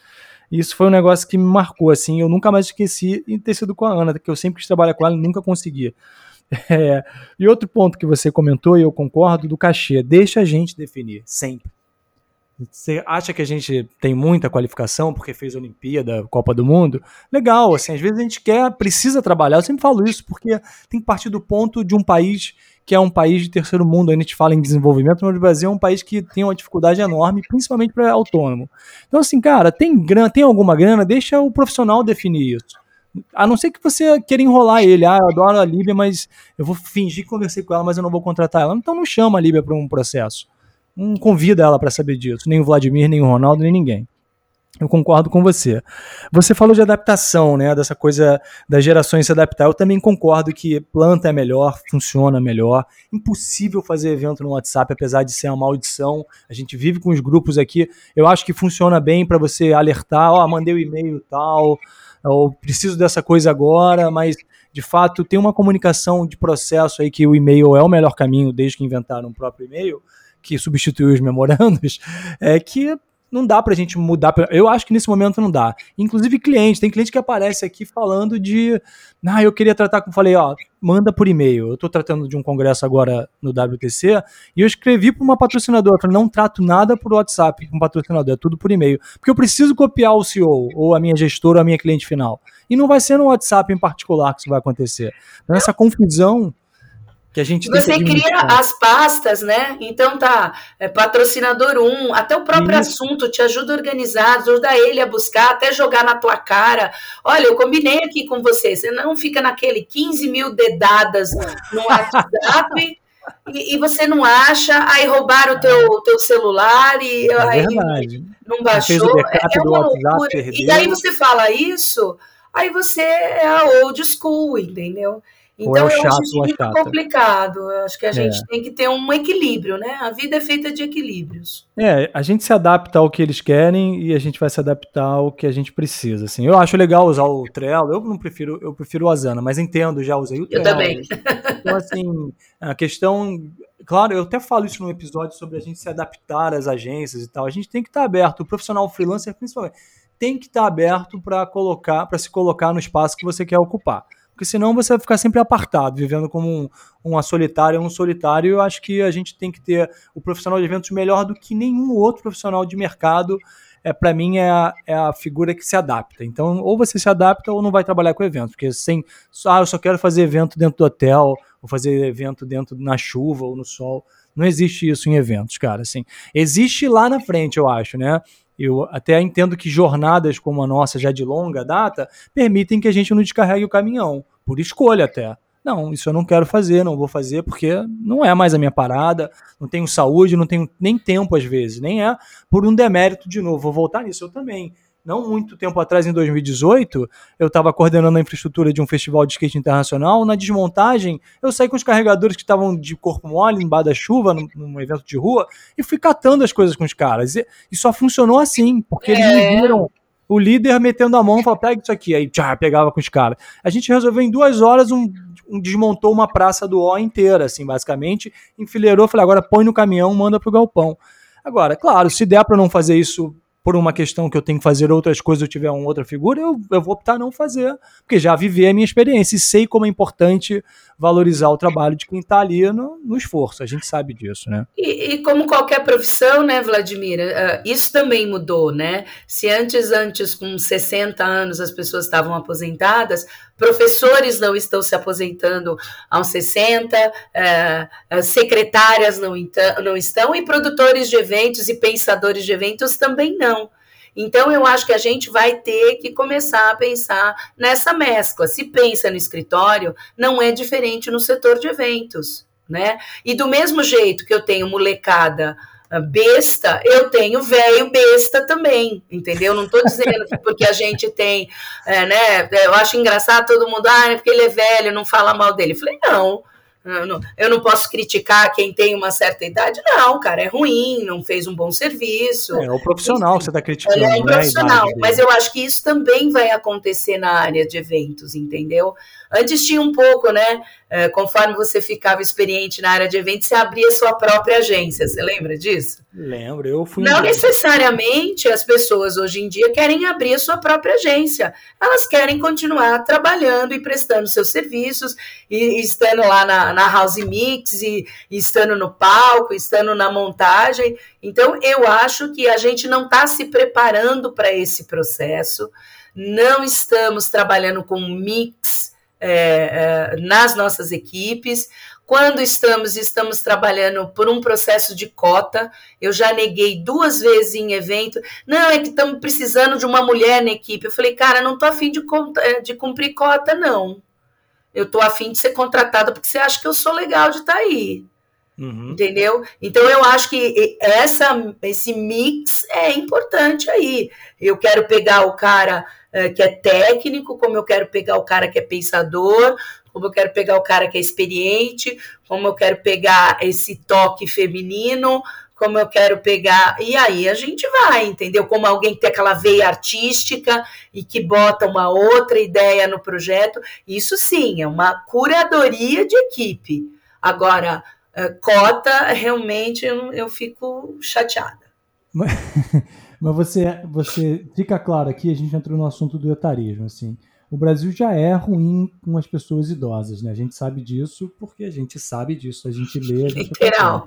E isso foi um negócio que me marcou, assim, eu nunca mais esqueci em ter sido com a Ana, que eu sempre quis trabalhar com ela e nunca conseguia. É, e outro ponto que você comentou, e eu concordo, do cachê, deixa a gente definir, sempre. Você acha que a gente tem muita qualificação porque fez Olimpíada, Copa do Mundo? Legal, assim, às vezes a gente quer, precisa trabalhar. Eu sempre falo isso porque tem que partir do ponto de um país que é um país de terceiro mundo. A gente fala em desenvolvimento, mas o Brasil é um país que tem uma dificuldade enorme, principalmente para autônomo. Então, assim, cara, tem grana, tem alguma grana, deixa o profissional definir isso. A não ser que você queira enrolar ele. Ah, eu adoro a Líbia, mas eu vou fingir que conversei com ela, mas eu não vou contratar ela. Então não chama a Líbia para um processo não convida ela para saber disso, nem o Vladimir, nem o Ronaldo, nem ninguém. Eu concordo com você. Você falou de adaptação, né? Dessa coisa das gerações se adaptar. Eu também concordo que planta é melhor, funciona melhor. Impossível fazer evento no WhatsApp, apesar de ser uma maldição. A gente vive com os grupos aqui. Eu acho que funciona bem para você alertar, ó, oh, mandei o um e-mail tal, ou preciso dessa coisa agora, mas de fato tem uma comunicação de processo aí que o e-mail é o melhor caminho desde que inventaram o próprio e-mail que substituiu os memorandos, é que não dá pra gente mudar. Eu acho que nesse momento não dá. Inclusive cliente, tem cliente que aparece aqui falando de, ah, eu queria tratar com, falei, ó, manda por e-mail. Eu tô tratando de um congresso agora no WTC e eu escrevi para uma patrocinadora, falei, não trato nada por WhatsApp com patrocinador, é tudo por e-mail, porque eu preciso copiar o CEO ou a minha gestora ou a minha cliente final. E não vai ser no WhatsApp em particular que isso vai acontecer. Então essa confusão que a gente Você cria as pastas, né? Então tá, é, patrocinador 1, até o próprio Isso. assunto te ajuda a organizar, ajuda ele a buscar, até jogar na tua cara. Olha, eu combinei aqui com você, você não fica naquele 15 mil dedadas no WhatsApp. e, e, você não acha, aí roubaram o teu, o teu celular e é aí verdade. não baixou. É uma loucura. E daí você fala isso, aí você é a old school, entendeu? Então é eu chato, acho muito complicado. Eu acho que a gente é. tem que ter um equilíbrio, né? A vida é feita de equilíbrios. É, a gente se adapta ao que eles querem e a gente vai se adaptar ao que a gente precisa. Assim, eu acho legal usar o Trello. Eu não prefiro, eu prefiro o Asana, mas entendo, já usei o Trello. Eu também. Então assim, a questão claro, eu até falo isso no episódio sobre a gente se adaptar às agências e tal. A gente tem que estar aberto, o profissional freelancer principalmente, tem que estar aberto para colocar, para se colocar no espaço que você quer ocupar porque senão você vai ficar sempre apartado, vivendo como um, uma solitária, um solitário. Eu acho que a gente tem que ter o profissional de eventos melhor do que nenhum outro profissional de mercado. É, para mim é a, é a figura que se adapta. Então, ou você se adapta ou não vai trabalhar com eventos, porque sem, ah, eu só quero fazer evento dentro do hotel, ou fazer evento dentro na chuva ou no sol. Não existe isso em eventos, cara. Assim, existe lá na frente, eu acho, né? Eu até entendo que jornadas como a nossa, já de longa data, permitem que a gente não descarregue o caminhão, por escolha até. Não, isso eu não quero fazer, não vou fazer porque não é mais a minha parada, não tenho saúde, não tenho nem tempo às vezes, nem é por um demérito de novo. Vou voltar nisso eu também não muito tempo atrás, em 2018, eu estava coordenando a infraestrutura de um festival de skate internacional. Na desmontagem, eu saí com os carregadores que estavam de corpo mole, embaixo da chuva, num, num, evento de rua, e fui catando as coisas com os caras. E, e só funcionou assim, porque é. eles me viram o líder metendo a mão e falou: pega isso aqui. Aí tchá, pegava com os caras. A gente resolveu em duas horas um, um, desmontou uma praça do O inteira, assim, basicamente, enfileirou, falei, agora põe no caminhão, manda pro galpão. Agora, claro, se der para não fazer isso por uma questão que eu tenho que fazer outras coisas, eu tiver uma outra figura, eu, eu vou optar não fazer, porque já vivi a minha experiência e sei como é importante valorizar o trabalho de quem está ali no, no, esforço. A gente sabe disso, né? E, e como qualquer profissão, né, Vladimir, uh, isso também mudou, né? Se antes, antes, com 60 anos, as pessoas estavam aposentadas, professores não estão se aposentando aos 60, uh, secretárias não, não estão, e produtores de eventos e pensadores de eventos também não. Então, eu acho que a gente vai ter que começar a pensar nessa mescla. Se pensa no escritório, não é diferente no setor de eventos, né? E do mesmo jeito que eu tenho molecada besta, eu tenho velho besta também, entendeu? Não estou dizendo que porque a gente tem, é, né? Eu acho engraçado todo mundo, ah, é porque ele é velho, não fala mal dele. Eu falei, não. Eu não, posso criticar quem tem uma certa idade, não, cara, é ruim, não fez um bom serviço. É, o profissional que você está criticando. É, é um profissional, né, mas eu acho que isso também vai acontecer na área de eventos, entendeu? Antes tinha um pouco, né? É, conforme você ficava experiente na área de eventos, você abria sua própria agência. Você lembra disso? Lembro, eu fui. Não necessariamente as pessoas hoje em dia querem abrir a sua própria agência. Elas querem continuar trabalhando e prestando seus serviços, e, e estando lá na, na House Mix, e, e estando no palco, estando na montagem. Então, eu acho que a gente não está se preparando para esse processo, não estamos trabalhando com mix é, é, nas nossas equipes. Quando estamos, estamos trabalhando por um processo de cota. Eu já neguei duas vezes em evento. Não, é que estamos precisando de uma mulher na equipe. Eu falei, cara, não estou afim de, é, de cumprir cota, não. Eu estou afim de ser contratada porque você acha que eu sou legal de estar tá aí. Uhum. Entendeu? Então eu acho que essa, esse mix é importante aí. Eu quero pegar o cara uh, que é técnico, como eu quero pegar o cara que é pensador, como eu quero pegar o cara que é experiente, como eu quero pegar esse toque feminino, como eu quero pegar. E aí a gente vai, entendeu? Como alguém que tem aquela veia artística e que bota uma outra ideia no projeto. Isso sim, é uma curadoria de equipe. Agora, cota, realmente eu, eu fico chateada. Mas você, você fica claro aqui, a gente entrou no assunto do etarismo, assim. O Brasil já é ruim com as pessoas idosas, né? A gente sabe disso porque a gente sabe disso, a gente lê. A gente Literal.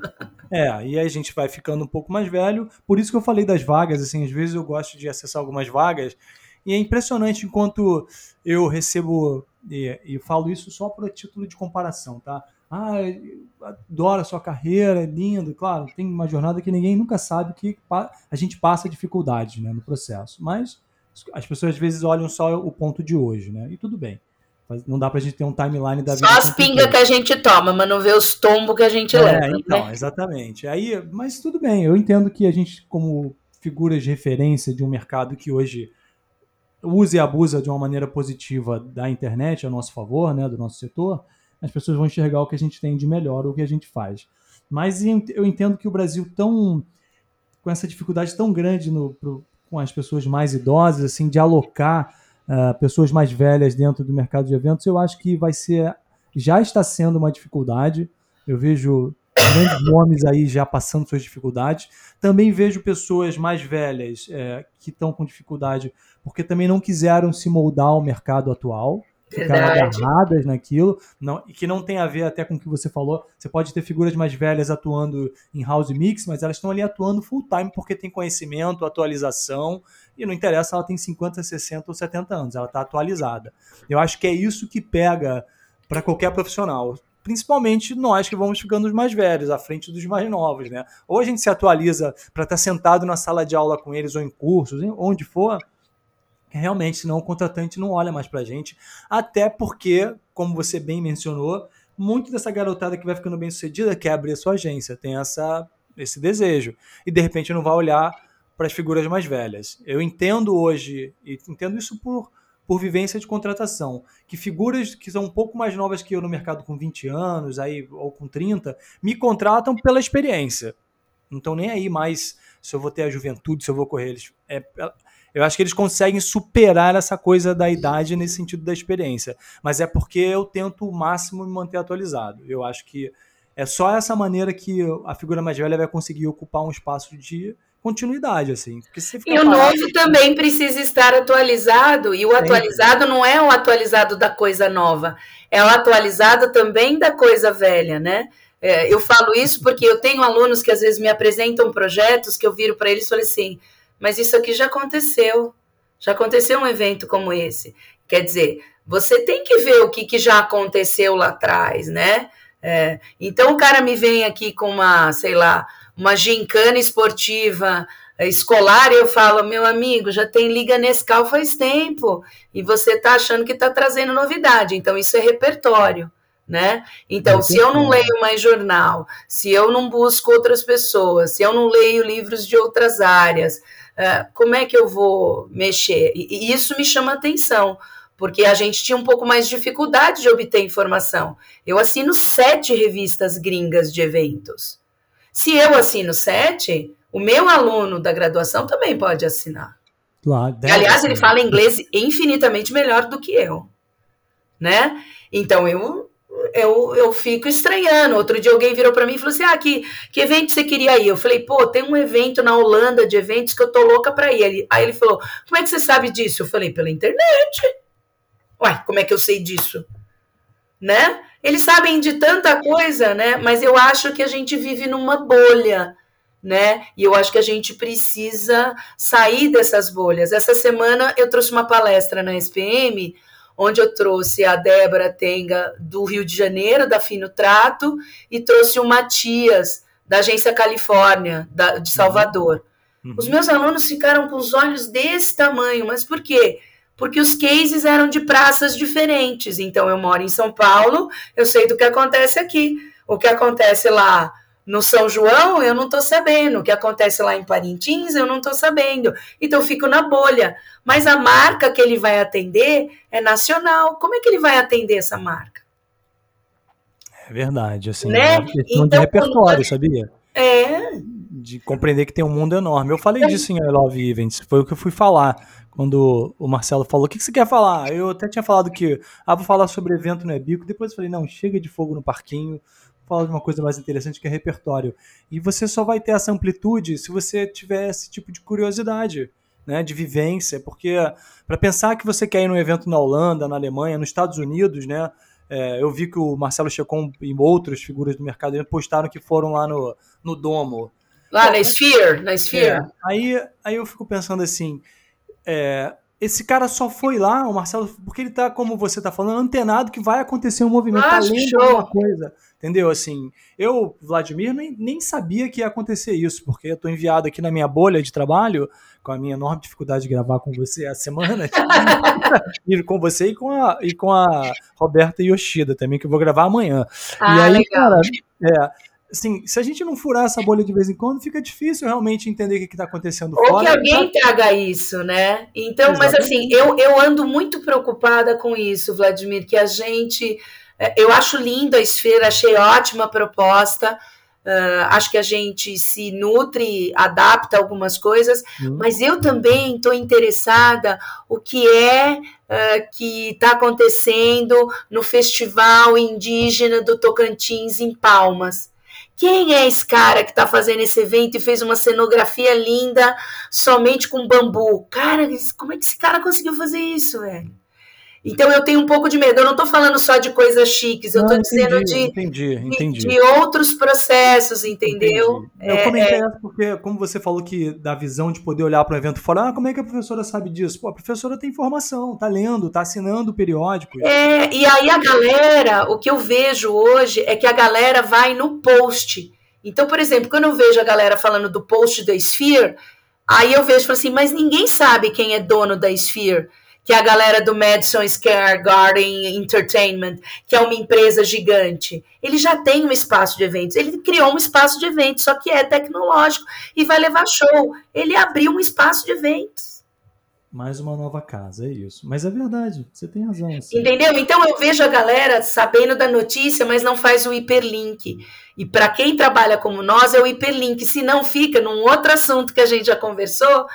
É, e aí a gente vai ficando um pouco mais velho. Por isso que eu falei das vagas, assim, às vezes eu gosto de acessar algumas vagas. E é impressionante enquanto eu recebo, e, e falo isso só por título de comparação, tá? Ah, adoro a sua carreira, é lindo, claro, tem uma jornada que ninguém nunca sabe que a gente passa dificuldades né, no processo. Mas as pessoas às vezes olham só o ponto de hoje, né? E tudo bem. Mas Não dá pra gente ter um timeline da vida. Só as pingas que a gente toma, mas não vê os tombos que a gente É, leva. então, né? exatamente. Aí, mas tudo bem, eu entendo que a gente, como figuras de referência de um mercado que hoje usa e abusa de uma maneira positiva da internet a nosso favor, né, do nosso setor, as pessoas vão enxergar o que a gente tem de melhor, o que a gente faz. Mas eu entendo que o Brasil tão com essa dificuldade tão grande no, pro- com as pessoas mais idosas, assim, de alocar ah, pessoas mais velhas dentro do mercado de eventos, eu acho que vai ser, já está sendo uma dificuldade. Eu vejo grandes nomes aí já passando suas dificuldades. Também vejo pessoas mais velhas eh, que estão com dificuldade porque também não quiseram se moldar ao mercado atual, ficaram Verdade. agarradas naquilo, não, e que não tem a ver até com o que você falou. Você pode ter figuras mais velhas atuando em house mix, mas elas estão ali atuando full time porque tem conhecimento, atualização, e não interessa se ela tem 50, 60 ou 70 anos, ela está atualizada. Eu acho que é isso que pega para qualquer profissional. Principalmente nós que vamos ficando mais velhos, à frente dos mais novos, né? Ou a gente se atualiza para estar sentado na sala de aula com eles, ou em cursos, onde for, realmente, senão o contratante não olha mais pra gente. Até porque, como você bem mencionou, muito dessa garotada que vai ficando bem sucedida quer abrir a sua agência, tem essa, esse desejo. E de repente não vai olhar para as figuras mais velhas. Eu entendo hoje, e entendo isso por, por vivência de contratação, que figuras que são um pouco mais novas que eu no mercado com 20 anos aí, ou com 30, me contratam pela experiência. Não estão nem aí mais se eu vou ter a juventude, se eu vou correr. Eles, é, eu acho que eles conseguem superar essa coisa da idade nesse sentido da experiência. Mas é porque eu tento o máximo me manter atualizado. Eu acho que é só essa maneira que a figura mais velha vai conseguir ocupar um espaço de continuidade, assim. E o parado- novo também precisa estar atualizado, e o atualizado não é o atualizado da coisa nova, é o atualizado também da coisa velha, né? É, eu falo isso porque eu tenho alunos que às vezes me apresentam projetos que eu viro para eles e falo assim, mas isso aqui já aconteceu, já aconteceu um evento como esse. Quer dizer, você tem que ver o que, que já aconteceu lá atrás, né? É, então o cara me vem aqui com uma, sei lá, uma gincana esportiva é, escolar eu falo, meu amigo, já tem Liga Nescau faz tempo e você tá achando que tá trazendo novidade, então isso é repertório. Né? Então, se eu não leio mais jornal, se eu não busco outras pessoas, se eu não leio livros de outras áreas, é, como é que eu vou mexer? E, e isso me chama atenção, porque a gente tinha um pouco mais de dificuldade de obter informação. Eu assino sete revistas gringas de eventos. Se eu assino sete, o meu aluno da graduação também pode assinar. Claro, E, aliás, ele fala inglês infinitamente melhor do que eu, né? Então eu eu, eu fico estranhando. Outro dia alguém virou para mim e falou assim: "Ah, que, que evento você queria ir?" Eu falei: "Pô, tem um evento na Holanda de eventos que eu tô louca para ir." Aí ele falou: "Como é que você sabe disso?" Eu falei: "Pela internet." Uai, como é que eu sei disso? Né? Eles sabem de tanta coisa, né? Mas eu acho que a gente vive numa bolha, né? E eu acho que a gente precisa sair dessas bolhas. Essa semana eu trouxe uma palestra na SPM, onde eu trouxe a Débora Tenga do Rio de Janeiro, da Fino Trato, e trouxe o Matias, da Agência Califórnia, da- de Salvador. Os meus alunos ficaram com os olhos desse tamanho, mas por quê? Porque os cases eram de praças diferentes. Então, eu moro em São Paulo, eu sei do que acontece aqui. O que acontece lá no São João, eu não estou sabendo. O que acontece lá em Parintins, eu não estou sabendo. Então, eu fico na bolha. Mas a marca que ele vai atender é nacional. Como é que ele vai atender essa marca? É verdade, assim, Né? é uma questão de Então, repertório, quando- sabia? É, De compreender que tem um mundo enorme. Eu falei disso em I Love Events, foi o que eu fui falar quando o Marcelo falou, o que que você quer falar? Eu até tinha falado que, ah, vou falar sobre evento no Ebico, depois eu falei, não, chega de fogo no parquinho, falar de uma coisa mais interessante que é repertório. E você só vai ter essa amplitude se você tiver esse tipo de curiosidade, né, de vivência, porque para pensar que você quer ir num evento na Holanda, na Alemanha, nos Estados Unidos, né, é, eu vi que o Marcelo Checon e outras figuras do mercado postaram que foram lá no, no Domo. Lá na Sphere, na Sphere. É, aí, aí eu fico pensando assim, é, esse cara só foi lá, o Marcelo, porque ele tá, como você tá falando, antenado que vai acontecer um movimento, Ah, tá lendo show. alguma coisa. Entendeu? Assim, eu, Vladimir, nem, nem sabia que ia acontecer isso, porque eu tô enviado aqui na minha bolha de trabalho, com a minha enorme dificuldade de gravar com você a semana, e com você e com a, e com a Roberta Yoshida também, que eu vou gravar amanhã. Ah, e aí, legal. cara, é, assim, se a gente não furar essa bolha de vez em quando, fica difícil realmente entender o que, que tá acontecendo Ou fora. que alguém traga isso, né? Então, mas assim, eu, eu ando muito preocupada com isso, Vladimir, que a gente. é, Eu acho lindo a esfera, achei ótima a proposta. ah, acho que a gente se nutre, adapta algumas coisas, Hum. mas eu também estou interessada o que é ah, que está acontecendo no Festival Indígena do Tocantins em Palmas. Quem é esse cara que está fazendo esse evento e fez uma cenografia linda somente com bambu? Cara, como é que esse cara conseguiu fazer isso, velho? Então eu tenho um pouco de medo. Eu não estou falando só de coisas chiques, eu estou dizendo de, entendi, entendi. de outros processos, entendeu? Entendi. Eu É, comentei é. essa porque, como você falou que da visão de poder olhar para o evento e falar, ah, como é que a professora sabe disso? Pô, a professora tem informação, tá lendo, tá assinando periódicos. É, e aí a galera, o que eu vejo hoje é que a galera vai no post. Então, por exemplo, quando eu vejo a galera falando do post da Sphere, aí eu vejo e falo assim, mas ninguém sabe quem é dono da Sphere, que é a galera do Madison Square Garden Entertainment, que é uma empresa gigante. Ele já tem um espaço de eventos, ele criou um espaço de eventos, só que é tecnológico e vai levar show. Ele abriu um espaço de eventos. Mais uma nova casa, é isso. Mas é verdade, você tem razão. assim. Entendeu? Então eu vejo a galera sabendo da notícia, mas não faz o hiperlink. E para quem trabalha como nós, é o hiperlink. Se não fica num outro assunto que a gente já conversou,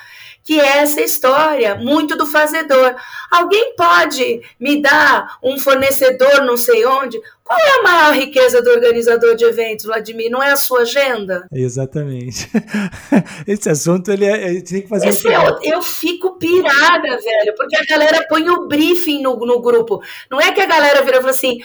que é essa história, muito do fazedor. Alguém pode me dar um fornecedor não sei onde? Qual é a maior riqueza do organizador de eventos, Vladimir? Não é a sua agenda? Exatamente. Esse assunto, ele, é, ele tem que fazer... Esse é o- eu fico pirada, velho, porque a galera põe o briefing no, no grupo. Não é que a galera vira e fala assim,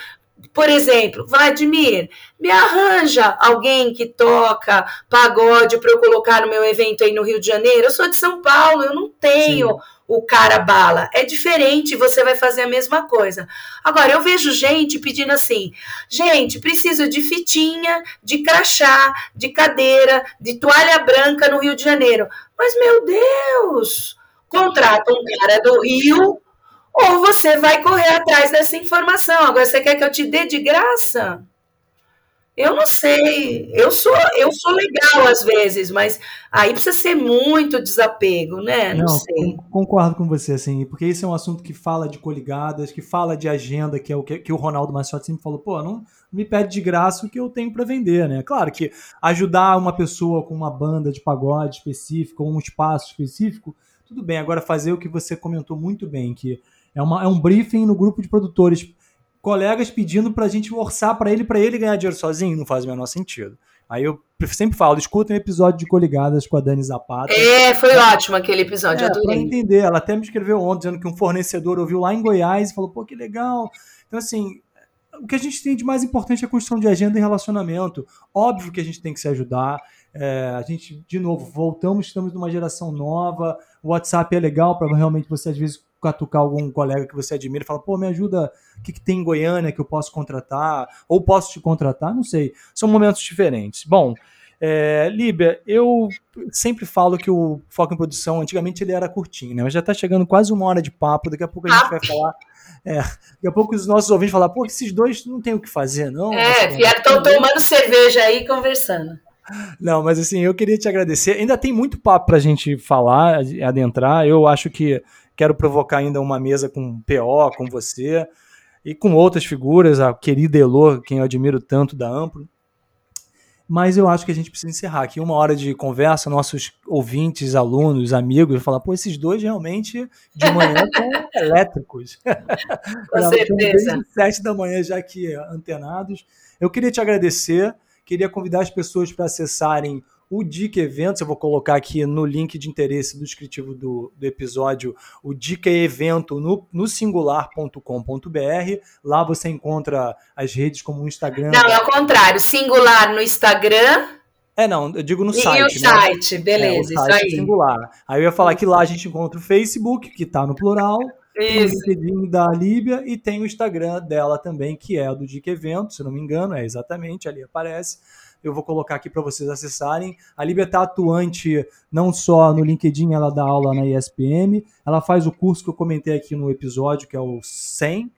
por exemplo, Vladimir, me arranja alguém que toca pagode para eu colocar no meu evento aí no Rio de Janeiro. Eu sou de São Paulo, eu não tenho o cara bala. É diferente, você vai fazer a mesma coisa. Agora, eu vejo gente pedindo assim: gente, preciso de fitinha, de crachá, de cadeira, de toalha branca no Rio de Janeiro. Mas, meu Deus, contrata um cara do Rio ou você vai correr atrás dessa informação. Agora, você quer que eu te dê de graça? Eu não sei. Eu sou, eu sou legal às vezes, mas aí precisa ser muito desapego, né? Não, Não, sei. con- concordo com você, assim, porque esse é um assunto que fala de coligadas, que fala de agenda, que é o que, que o Ronaldo Maciotti sempre falou, pô, não me pede de graça o que eu tenho para vender, né? Claro que ajudar uma pessoa com uma banda de pagode específico, ou um espaço específico, tudo bem. Agora, fazer o que você comentou muito bem, que é, uma, é um briefing no grupo de produtores, colegas pedindo pra gente orçar pra ele, pra ele ganhar dinheiro sozinho, não faz o menor sentido. Aí eu sempre falo, escuta um episódio de Coligadas com a Dani Zapata. É, foi ótimo aquele episódio, É, pra adorei. entender. Ela até me escreveu ontem dizendo que um fornecedor ouviu lá em Goiás e falou, pô, que legal. Então, assim, o que a gente tem de mais importante é a construção de agenda e relacionamento. Óbvio que a gente tem que se ajudar. É, a gente, de novo, voltamos, estamos numa geração nova. O WhatsApp é legal para realmente você, às vezes, catucar algum colega que você admira e fala, pô, me ajuda, o que, que tem em Goiânia que eu posso contratar? Ou posso te contratar? Não sei. São momentos diferentes. Bom, é, Líbia, eu sempre falo que o Foco em Produção, antigamente ele era curtinho, né? Mas já está chegando quase uma hora de papo, daqui a pouco a gente vai falar. É, daqui a pouco os nossos ouvintes vão falar, pô, esses dois não tem o que fazer, não? É, vieram estão tomando cerveja aí e conversando. Não, mas assim, eu queria te agradecer. Ainda tem muito papo pra gente falar, adentrar. Eu acho que quero provocar ainda uma mesa com PO, com você e com outras figuras, a querida Elô, quem eu admiro tanto da Amplo. mas eu acho que a gente precisa encerrar aqui uma hora de conversa. Nossos ouvintes, alunos, amigos, falar, pô, esses dois realmente de manhã são elétricos. Com certeza. Desde sete da manhã já aqui antenados. Eu queria te agradecer, queria convidar as pessoas para acessarem o Dica Eventos, eu vou colocar aqui no link de interesse do descritivo do, do episódio, o Dica Evento no, no singular.com.br. Lá você encontra as redes como o Instagram. Não, é o contrário. Singular no Instagram. É, não, eu digo no e site. E o site, né? beleza, é, o site isso aí. Singular. Aí eu ia falar que lá a gente encontra o Facebook, que está no plural. Tem o LinkedIn da Líbia e tem o Instagram dela também, que é do Dica Evento, se não me engano, é exatamente, ali aparece eu vou colocar aqui para vocês acessarem. A Líbia está atuante não só no LinkedIn, ela dá aula na ESPM, ela faz o curso que eu comentei aqui no episódio, que é o 100.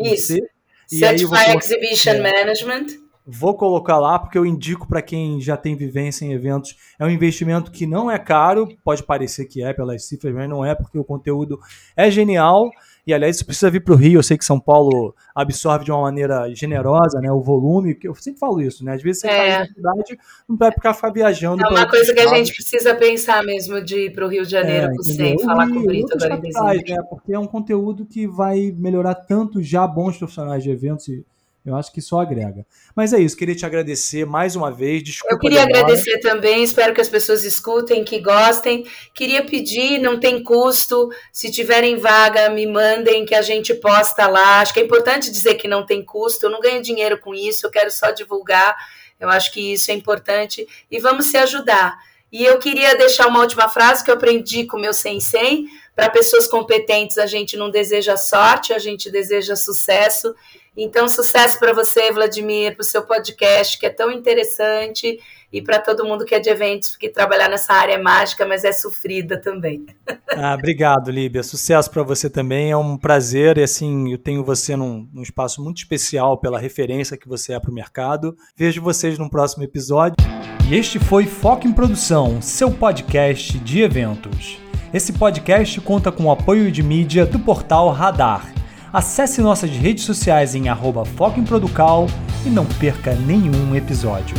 Isso. C. E Certified Exhibition é, Management. Vou colocar lá porque eu indico para quem já tem vivência em eventos. É um investimento que não é caro, pode parecer que é pelas cifras, mas não é porque o conteúdo é genial. E aliás, isso precisa vir para o Rio. Eu sei que São Paulo absorve de uma maneira generosa, né? O volume, eu sempre falo isso, né? Às vezes você é. faz cidade, não vai ficar, ficar viajando. É uma coisa que a gente precisa pensar mesmo de ir para o Rio de Janeiro, é, sem falar com o Brito agora em dezembro. Né? Porque é um conteúdo que vai melhorar tanto já bons profissionais de eventos e eu acho que só agrega. Mas é isso, queria te agradecer mais uma vez. Desculpa. Eu queria agradecer também, espero que as pessoas escutem, que gostem. Queria pedir, não tem custo, se tiverem vaga, me mandem que a gente posta lá. Acho que é importante dizer que não tem custo, eu não ganho dinheiro com isso, eu quero só divulgar. Eu acho que isso é importante e vamos se ajudar. E eu queria deixar uma última frase que eu aprendi com o meu sensei. Para pessoas competentes, a gente não deseja sorte, a gente deseja sucesso. Então, sucesso para você, Vladimir, para o seu podcast, que é tão interessante, e para todo mundo que é de eventos, porque trabalhar nessa área é mágica, mas é sofrida também. Ah, obrigado, Líbia. Sucesso para você também. É um prazer. E assim, eu tenho você num, num espaço muito especial pela referência que você é para o mercado. Vejo vocês no próximo episódio. E este foi Foco em Produção, seu podcast de eventos. Esse podcast conta com o apoio de mídia do portal Radar Acesse nossas redes sociais em arroba Foco em Producal e não perca nenhum episódio.